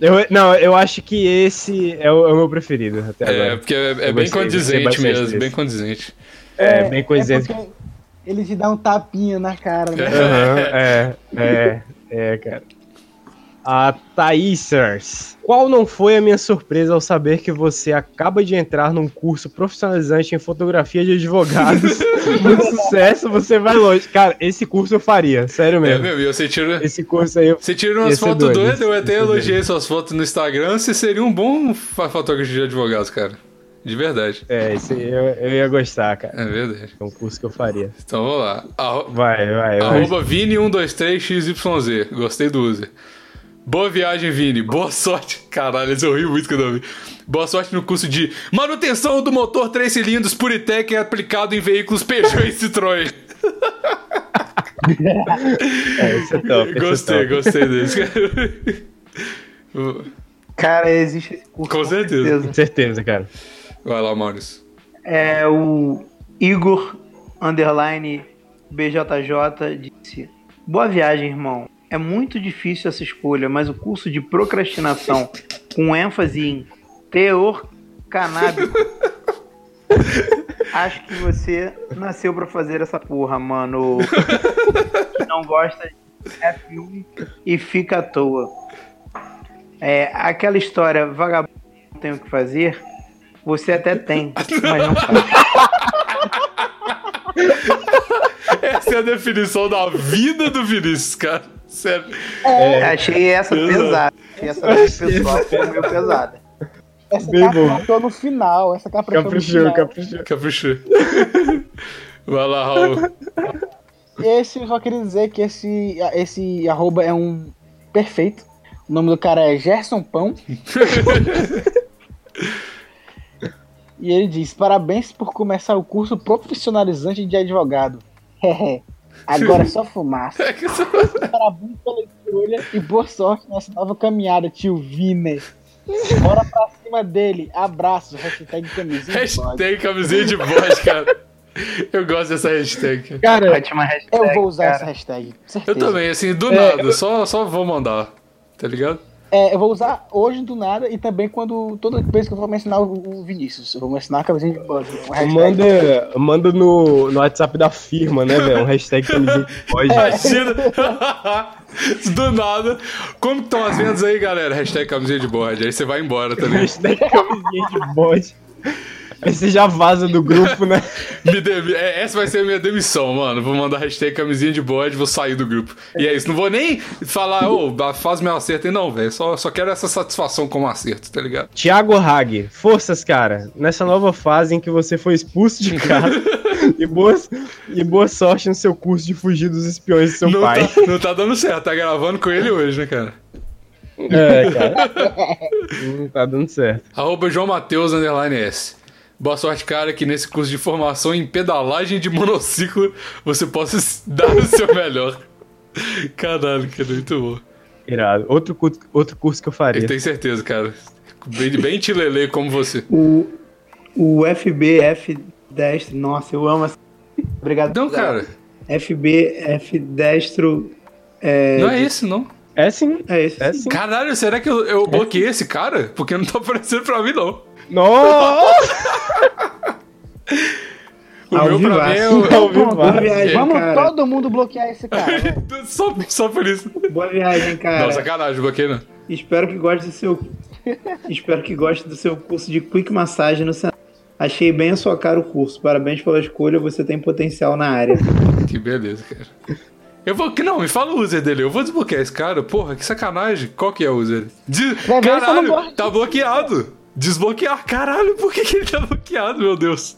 Eu, não, eu acho que esse é o, é o meu preferido até É, agora. porque é, é Eu bem gostei, gostei condizente mesmo, desse. bem condizente. É, bem. É porque ele te dá um tapinha na cara, né? Aham, é, é, é, cara. A Thaísers. Qual não foi a minha surpresa ao saber que você acaba de entrar num curso profissionalizante em fotografia de advogados? Com sucesso, você vai longe. Cara, esse curso eu faria, sério É mesmo. mesmo, e você tira. Esse curso aí eu. Você tira umas fotos doido, doidas, eu até elogiei suas fotos no Instagram. Você seria um bom fotógrafo de advogados, cara. De verdade. É, esse eu, eu ia gostar, cara. É verdade. É um curso que eu faria. Então vamos lá. Arro- Vai, vai, vai. Arroba Vini123XYZ. Gostei do user. Boa viagem, Vini. Boa sorte. Caralho, eu ri muito quando eu vi. Boa sorte no curso de manutenção do motor 3 cilindros Puritec aplicado em veículos Peugeot e Citroën. É, esse é top. esse é gostei, top. gostei desse. Cara, existe esse curso. Com certeza. Com certeza, cara. Vai lá, Maurício. É o Igor underline BJJ disse: Boa viagem, irmão. É muito difícil essa escolha, mas o curso de procrastinação com ênfase em teor canábico. Acho que você nasceu pra fazer essa porra, mano. Não gosta de F1 e fica à toa. É, aquela história vagabundo não tem o que fazer, você até tem, mas não faz. Essa é a definição da vida do Vinícius, cara. Sério. Achei essa Exato. pesada. Achei essa pessoal foi meio pesada. Essa Bem caprichou no final. Essa caprichou no Caprichou, final. caprichou. Caprichou. Vai lá, Raul. Esse, eu só queria dizer que esse, esse arroba é um perfeito. O nome do cara é Gerson Pão. e ele diz: Parabéns por começar o curso profissionalizante de advogado. Agora é só fumaça. Parabéns pela escolha e boa sorte nessa nova caminhada, tio Viner. Bora pra cima dele. Abraço. Hashtag camisinha de. Hashtag camisinha de bode, cara. Eu gosto dessa hashtag. cara. Hashtag. Eu vou usar cara. essa hashtag. Eu Certeza. também, assim, do É, nada. Só, só vou mandar. Tá ligado? É, eu vou usar hoje do nada e também quando toda vez que eu for mencionar o, o Vinícius. Eu vou mencionar a camisinha de bode. manda, manda no, no WhatsApp da firma, né, velho? Um hashtag camisinha de pode. Imagina. do nada. Como que estão as vendas aí, galera? Hashtag camisinha de bode. Aí você vai embora, ligado? Hashtag camisinha de bode. Aí você já vaza do grupo, né? Me de- é, Essa vai ser a minha demissão, mano. Vou mandar hashtag camisinha de bode, vou sair do grupo. E é isso. Não vou nem falar, ô, faz meu acerto aí, não, velho. Só, só quero essa satisfação como acerto, tá ligado? Thiago Hag, forças, cara. Nessa nova fase em que você foi expulso de casa, E boa, e boa sorte no seu curso de fugir dos espiões do seu Não pai. tá, não tá dando certo, tá gravando com ele hoje, né, cara? É, cara. Não tá dando certo. Arroba João Mateus, underline S. Boa sorte, cara, que nesse curso de formação em pedalagem de monociclo você possa dar o seu melhor. Caralho, cara, muito bom. Irado. Outro, curso- outro curso que eu faria. Eu tenho certeza, cara. Bem, bem tilelê como você. O, o FBF destro, nossa, eu amo essa. Obrigado. Não, cara, FBF destro. É, não é esse, não. É sim. é esse. É sim. Caralho, será que eu, eu bloqueei esse cara? Porque não tá aparecendo pra mim, não. Nossa! O Ao meu pra vivaço. mim é o... Vivo, Boa viagem, Vamos cara. todo mundo bloquear esse cara. vai. só, só por isso. Boa viagem, cara. Não, sacanagem, bloqueei não. Espero que goste do seu. Espero que goste do seu curso de Quick Massage no Senado. Achei bem a sua cara o curso. Parabéns pela escolha, você tem potencial na área. Que beleza, cara. Eu vou. Não, me fala o user dele. Eu vou desbloquear esse cara. Porra, que sacanagem. Qual que é o user? De... Caralho, tá bloqueado. Desbloquear. Caralho, por que, que ele tá bloqueado, meu Deus?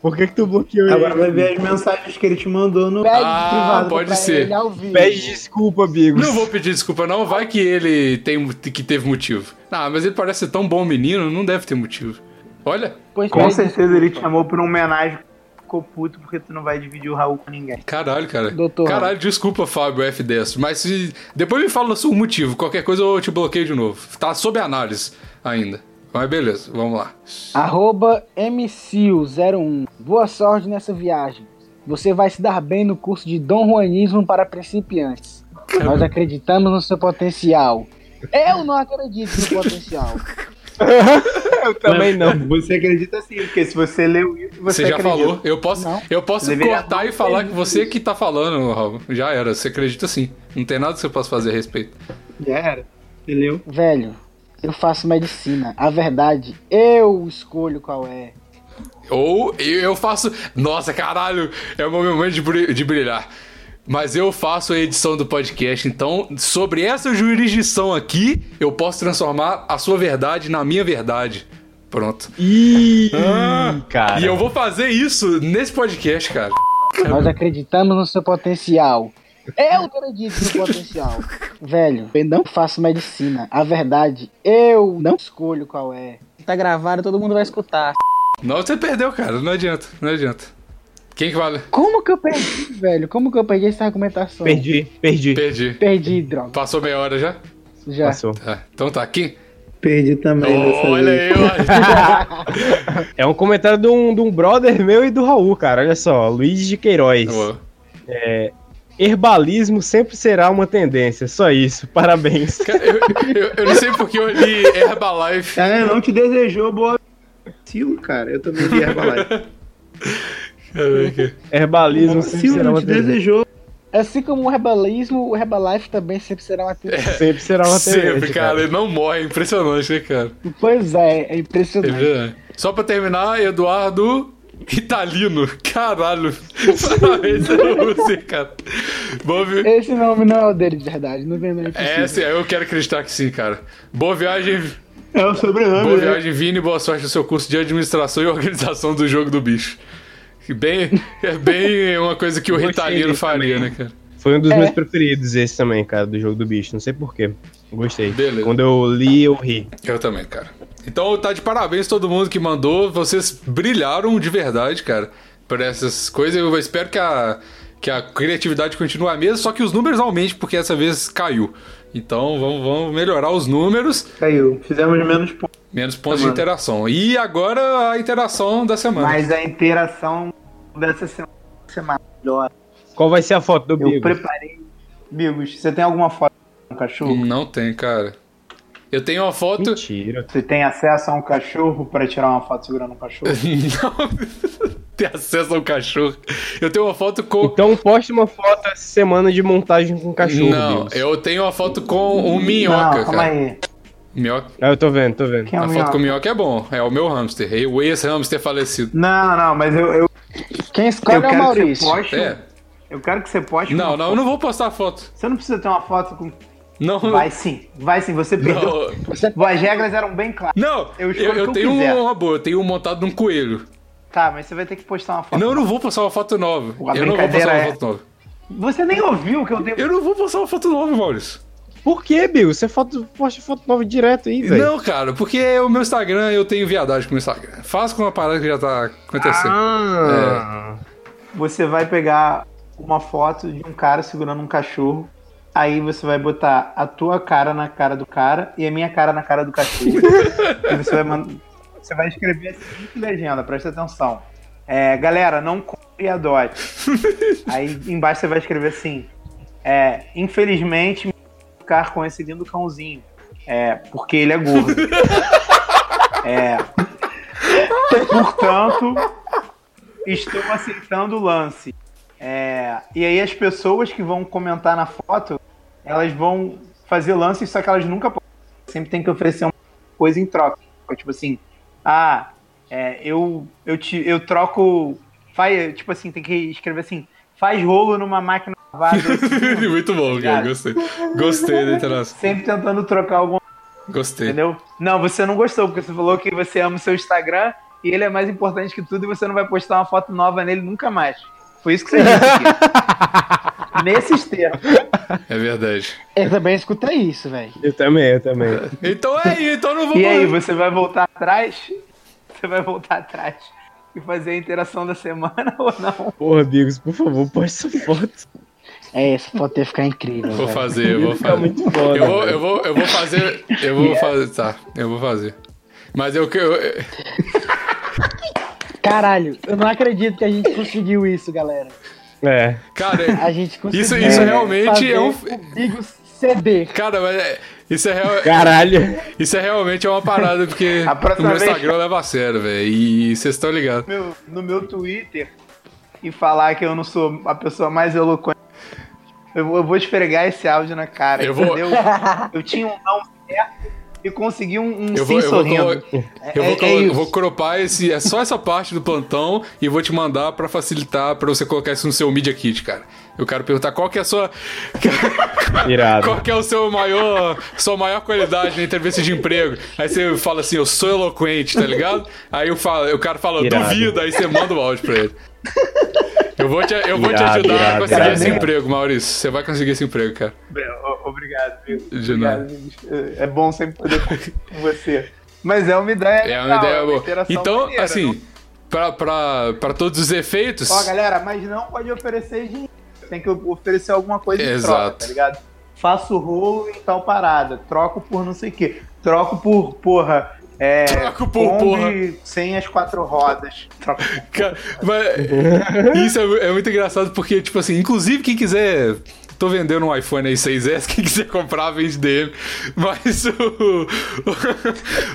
Por que, que tu bloqueou ele? Agora vai ver as mensagens que ele te mandou no Pede Ah, privado pode ser. Pede desculpa, Bigos. Não vou pedir desculpa, não. Vai que ele tem que teve motivo. Ah, mas ele parece ser tão bom menino, não deve ter motivo. Olha, Pois Com certeza ele te chamou por uma homenagem. Ficou puto porque tu não vai dividir o Raul com ninguém. caralho, cara. Doutor. Caralho, desculpa, Fábio F10. Mas se. Depois me fala o motivo. Qualquer coisa eu te bloqueio de novo. Tá sob análise ainda. Mas beleza, vamos lá. Arroba MCU01. Boa sorte nessa viagem. Você vai se dar bem no curso de Dom Juanismo para principiantes. Nós acreditamos no seu potencial. Eu não acredito no potencial. Eu também não. Você acredita sim, porque se você leu isso, você, Você já acredita. falou. Eu posso, Não. eu posso Deveria cortar e falar que você que tá falando, Raul. Já era. Você acredita sim. Não tem nada que você possa fazer a respeito. Já era. Leu. Velho, eu faço medicina. A verdade, eu escolho qual é. Ou eu faço. Nossa, caralho! É o meu momento de, bri- de brilhar. Mas eu faço a edição do podcast, então, sobre essa jurisdição aqui, eu posso transformar a sua verdade na minha verdade. Pronto. Ih, Ah, cara. E eu vou fazer isso nesse podcast, cara. Nós acreditamos no seu potencial. Eu acredito no potencial. Velho, eu não faço medicina. A verdade, eu não escolho qual é. Tá gravado, todo mundo vai escutar. Não, você perdeu, cara. Não adianta, não adianta. Quem que vale? Como que eu perdi, velho? Como que eu perdi essa argumentação? Perdi, perdi. Perdi. Perdi, droga. Passou meia hora já? Já. Passou. Tá. Então tá, quem? Perdi também dessa Olha aí, olha. É um comentário de um, de um brother meu e do Raul, cara. Olha só, Luiz de Queiroz. Boa. Herbalismo sempre será uma tendência, só isso. Parabéns. Cara, eu, eu- eu não sei porque eu li Herbalife. É, não te desejou boa vacilo, cara. Eu também li Herbalife. Caraca. Herbalismo sempre Vacilo, será não uma te tendência. desejou. Assim como o herbalismo, o Herbalife também sempre será uma tendência. Sempre será uma tendência. Sempre, cara. Ele não morre. É impressionante, né, cara? Pois é, é É impressionante. verdade. Só pra terminar, Eduardo Italino. Caralho. Parabéns a você, cara. Boa vi... Esse nome não é o dele de verdade, não vem não é É, sim, eu quero acreditar que sim, cara. Boa viagem, É o sobrenome, boa né? viagem, Vini. Boa sorte no seu curso de administração e organização do jogo do bicho. Que Bem, é bem uma coisa que o Gostei Ritalino faria, também. né, cara? Foi um dos É. meus preferidos esse também, cara, do jogo do bicho. Não sei porquê. Gostei. Beleza. Quando eu li, eu ri. Eu também, cara. Então tá de parabéns todo mundo que mandou. Vocês brilharam de verdade, cara, por essas coisas. Eu espero que a, que a criatividade continue a mesma, só que os números aumentem, porque essa vez caiu. Então vamos, vamos melhorar os números, Caiu. Fizemos menos pontos. menos pontos de Mano. interação. E agora a interação da semana. Mas a interação dessa semana vai melhor. Qual vai ser a foto do Eu Bigo? preparei. Bigos, você tem alguma foto de um cachorro? Não tem, cara. Eu tenho uma foto. Mentira. Você tem acesso a um cachorro pra tirar uma foto segurando um cachorro? Não ter acesso ao cachorro. Eu tenho uma foto com. Então poste uma foto essa semana de montagem com cachorro, Não, Bigos. eu tenho uma foto com um minhoca, não, calma cara. aí. Minhoca. Ah, eu tô vendo, tô vendo. É A foto minhoca? com o minhoca é bom. É o meu hamster. E o ex-hamster falecido. Não, não, mas eu, eu, Quem eu escolhe é o quero que você Maurício. poste. É. Eu quero que você poste. Não, não, eu foto. não vou postar a foto. Você não precisa ter uma foto com. Não, Vai sim, vai sim, você perdeu. não. As regras eram bem claras. Não, Eu eu, eu tenho quiser. uma boa, eu tenho um montado num coelho. Tá, mas você vai ter que postar uma foto. Não, eu não vou postar uma foto nova. A eu não vou postar uma é- foto nova. Você nem ouviu o que eu dei. Eu não vou postar uma foto nova, Maurício. Por que, Bill? Você foto, posta foto nova direto aí, velho. Não, cara, porque o meu Instagram, eu tenho viadagem com o Instagram. Faço com uma parada que já tá acontecendo. Ah. Você vai pegar uma foto de um cara segurando um cachorro. Aí você vai botar a tua cara na cara do cara e a minha cara na cara do cachorro. e você vai mandar. Você vai escrever a seguinte legenda, presta atenção. É, galera, não compre e adote. Aí embaixo você vai escrever assim. É, infelizmente, me ficar com esse lindo cãozinho. É, porque ele é gordo. É, portanto, estou aceitando o lance. É, e aí as pessoas que vão comentar na foto, elas vão fazer lances, só que elas nunca podem. Sempre tem que oferecer uma coisa em troca. Tipo assim, ah, é, eu, eu, te, eu troco. Faz, tipo assim, tem que escrever assim, faz rolo numa máquina lavada. assim, Muito bom, cara. Obrigado. Gostei. Gostei da interação. sempre tentando trocar alguma Gostei. Entendeu? Não, você não gostou, porque você falou que você ama o seu Instagram e ele é mais importante que tudo e você não vai postar uma foto nova nele nunca mais. Foi isso que você disse aqui. Nesses termos. É verdade. Eu também escutei isso, velho. Eu também, eu também. Então é aí, então não vou E aí, você vai voltar atrás? Você vai voltar atrás e fazer a interação da semana ou não? Porra, Bigos, por favor, posta essa foto. É, essa foto ia ficar incrível. Vou velho. fazer, eu vou fazer. muito foda. Eu vou, eu vou, eu vou fazer. Eu vou fazer. Tá, eu vou fazer. Mas eu, eu, Caralho, eu não acredito que a gente conseguiu isso, galera. É. Cara, A gente conseguiu. Isso- isso realmente fazer é um- O Bigos CD. cara, mas é- isso é real. Caralho. Isso é realmente uma parada, porque A o meu vez- Instagram leva a sério, velho. E vocês estão ligados. Meu- no meu Twitter e falar que eu não sou a pessoa mais eloquente. Eu, vou- eu vou esfregar esse áudio na cara, Eu vou- entendeu? Eu tinha um não certo e consegui um, um Eu sim vou, eu vou, sorrindo. colo- eu vou, é isso. vou cropar esse, é só essa parte do plantão e vou te mandar pra facilitar pra você colocar isso no seu Media Kit, cara. Eu quero perguntar qual que é a sua. Irado. Qual que é o seu maior, sua maior qualidade na entrevista de emprego? Aí você fala assim, eu sou eloquente, tá ligado? Aí eu falo, o cara fala, Irado. duvido, aí você manda o áudio pra ele. Eu vou te, eu vou te Irado, ajudar a irado, conseguir irado, esse irado. emprego, Maurício. Você vai conseguir esse emprego, cara. Obrigado, viu? De Obrigado, nada. É bom sempre poder com você. Mas é uma ideia. É uma legal, ideia boa. interação Então, maneira, assim, não? pra, pra, pra todos os efeitos. Ó, galera, mas não pode oferecer dinheiro. Tem que oferecer alguma coisa em Exato. troca, tá ligado? Faço rolo em tal parada, troco por não sei o quê. Troco por, porra. É, por Kombi porra. sem as quatro rodas. Cara, mas isso é, é muito engraçado porque, tipo assim, inclusive quem quiser. Tô vendendo um iPhone aí 6S, quem quiser comprar, vende DM. Mas o.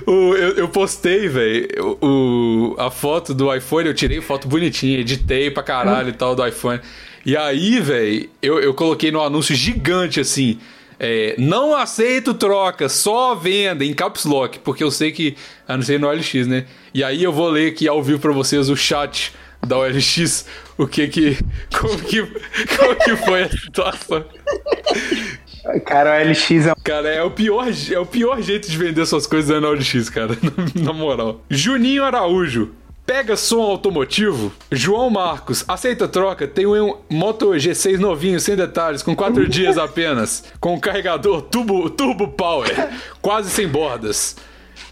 o- o- eu, eu postei, velho, o, a foto do iPhone, eu tirei foto bonitinha, editei pra caralho e tal do iPhone. E aí, velho, eu, eu coloquei no anúncio gigante assim. É, não aceito troca, só venda em caps lock, porque eu sei que anunciei no OLX, né? E aí eu vou ler aqui ao vivo pra vocês o chat da OLX, o que que como que como que foi a situação. Cara, o LX é Cara, é o pior, é o pior jeito de vender suas coisas na OLX, cara, na moral. Juninho Araújo. Pega som automotivo? João Marcos, aceita troca? Tem um Moto G6 novinho, sem detalhes, com 4 dias apenas. Com carregador turbo, turbo Power, quase sem bordas.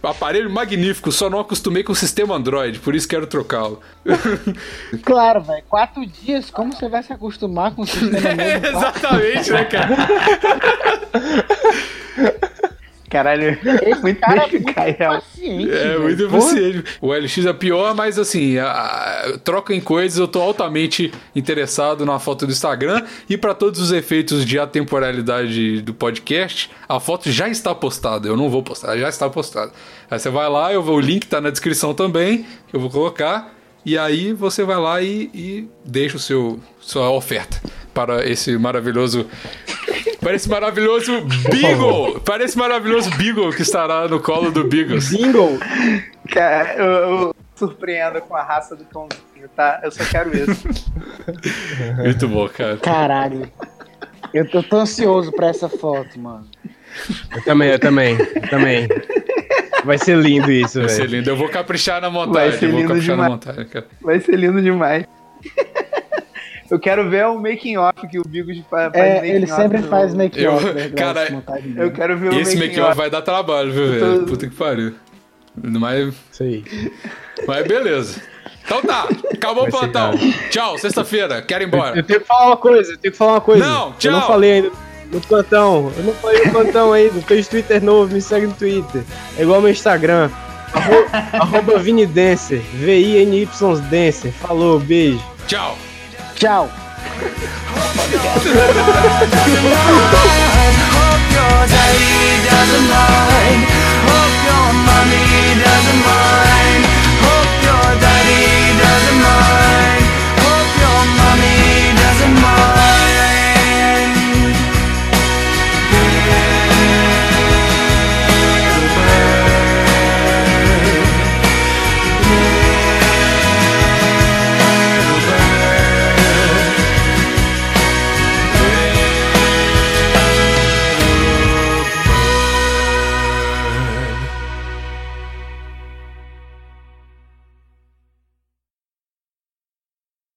Aparelho magnífico, só não acostumei com o sistema Android, por isso quero trocá-lo. Claro, velho. Quatro dias, como você vai se acostumar com o sistema É, novo? exatamente, né, cara? Caralho, Esse muito cara é muito perspicaz, real. paciente. É, velho. muito Porra. eficiente. O LX é pior, mas assim, a- a- troca em coisas, eu tô altamente interessado na foto do Instagram. E para todos os efeitos de atemporalidade do podcast, a foto já está postada. Eu não vou postar, já está postada. Aí você vai lá, eu vou, o link tá na descrição também, que eu vou colocar. E aí você vai lá e, e deixa o seu sua oferta para esse maravilhoso para esse maravilhoso Beagle, para esse maravilhoso Beagle que estará no colo do Beagles. Bingo! Cara, eu, eu surpreendo com a raça do cãozinho, tá? Eu só quero isso. Muito bom, cara. Caralho. Eu tô, tô ansioso pra essa foto, mano. Eu também, eu também, eu também. Vai ser lindo isso, Vai ser velho. lindo. Eu vou caprichar na Vai montagem. ser Eu vou lindo caprichar na demais. montagem, cara. Vai ser lindo demais. Eu quero ver o making off que o Bigos fa- faz. É, making ele sempre do- faz make Eu- off, verdade, cara, Eu quero ver o Esse making make-off off. vai dar trabalho, viu, Eu tô- velho? Puta que pariu. Mas, Isso aí. mas beleza. Então tá, acabou o Vai ser plantão. Tchau, sexta-feira, quero ir Eu embora. tenho que falar uma coisa, eu tenho que falar uma coisa. Não, Eu não tchau. falei ainda no plantão. Eu não falei no plantão ainda. Tô em Twitter novo, me segue no Twitter. É igual meu Instagram. Arroba, arroba Dancer. V-I-N-Y Dancer. Falou, beijo. Tchau. Tchau. your daddy doesn't mind. Hope your mommy doesn't mind.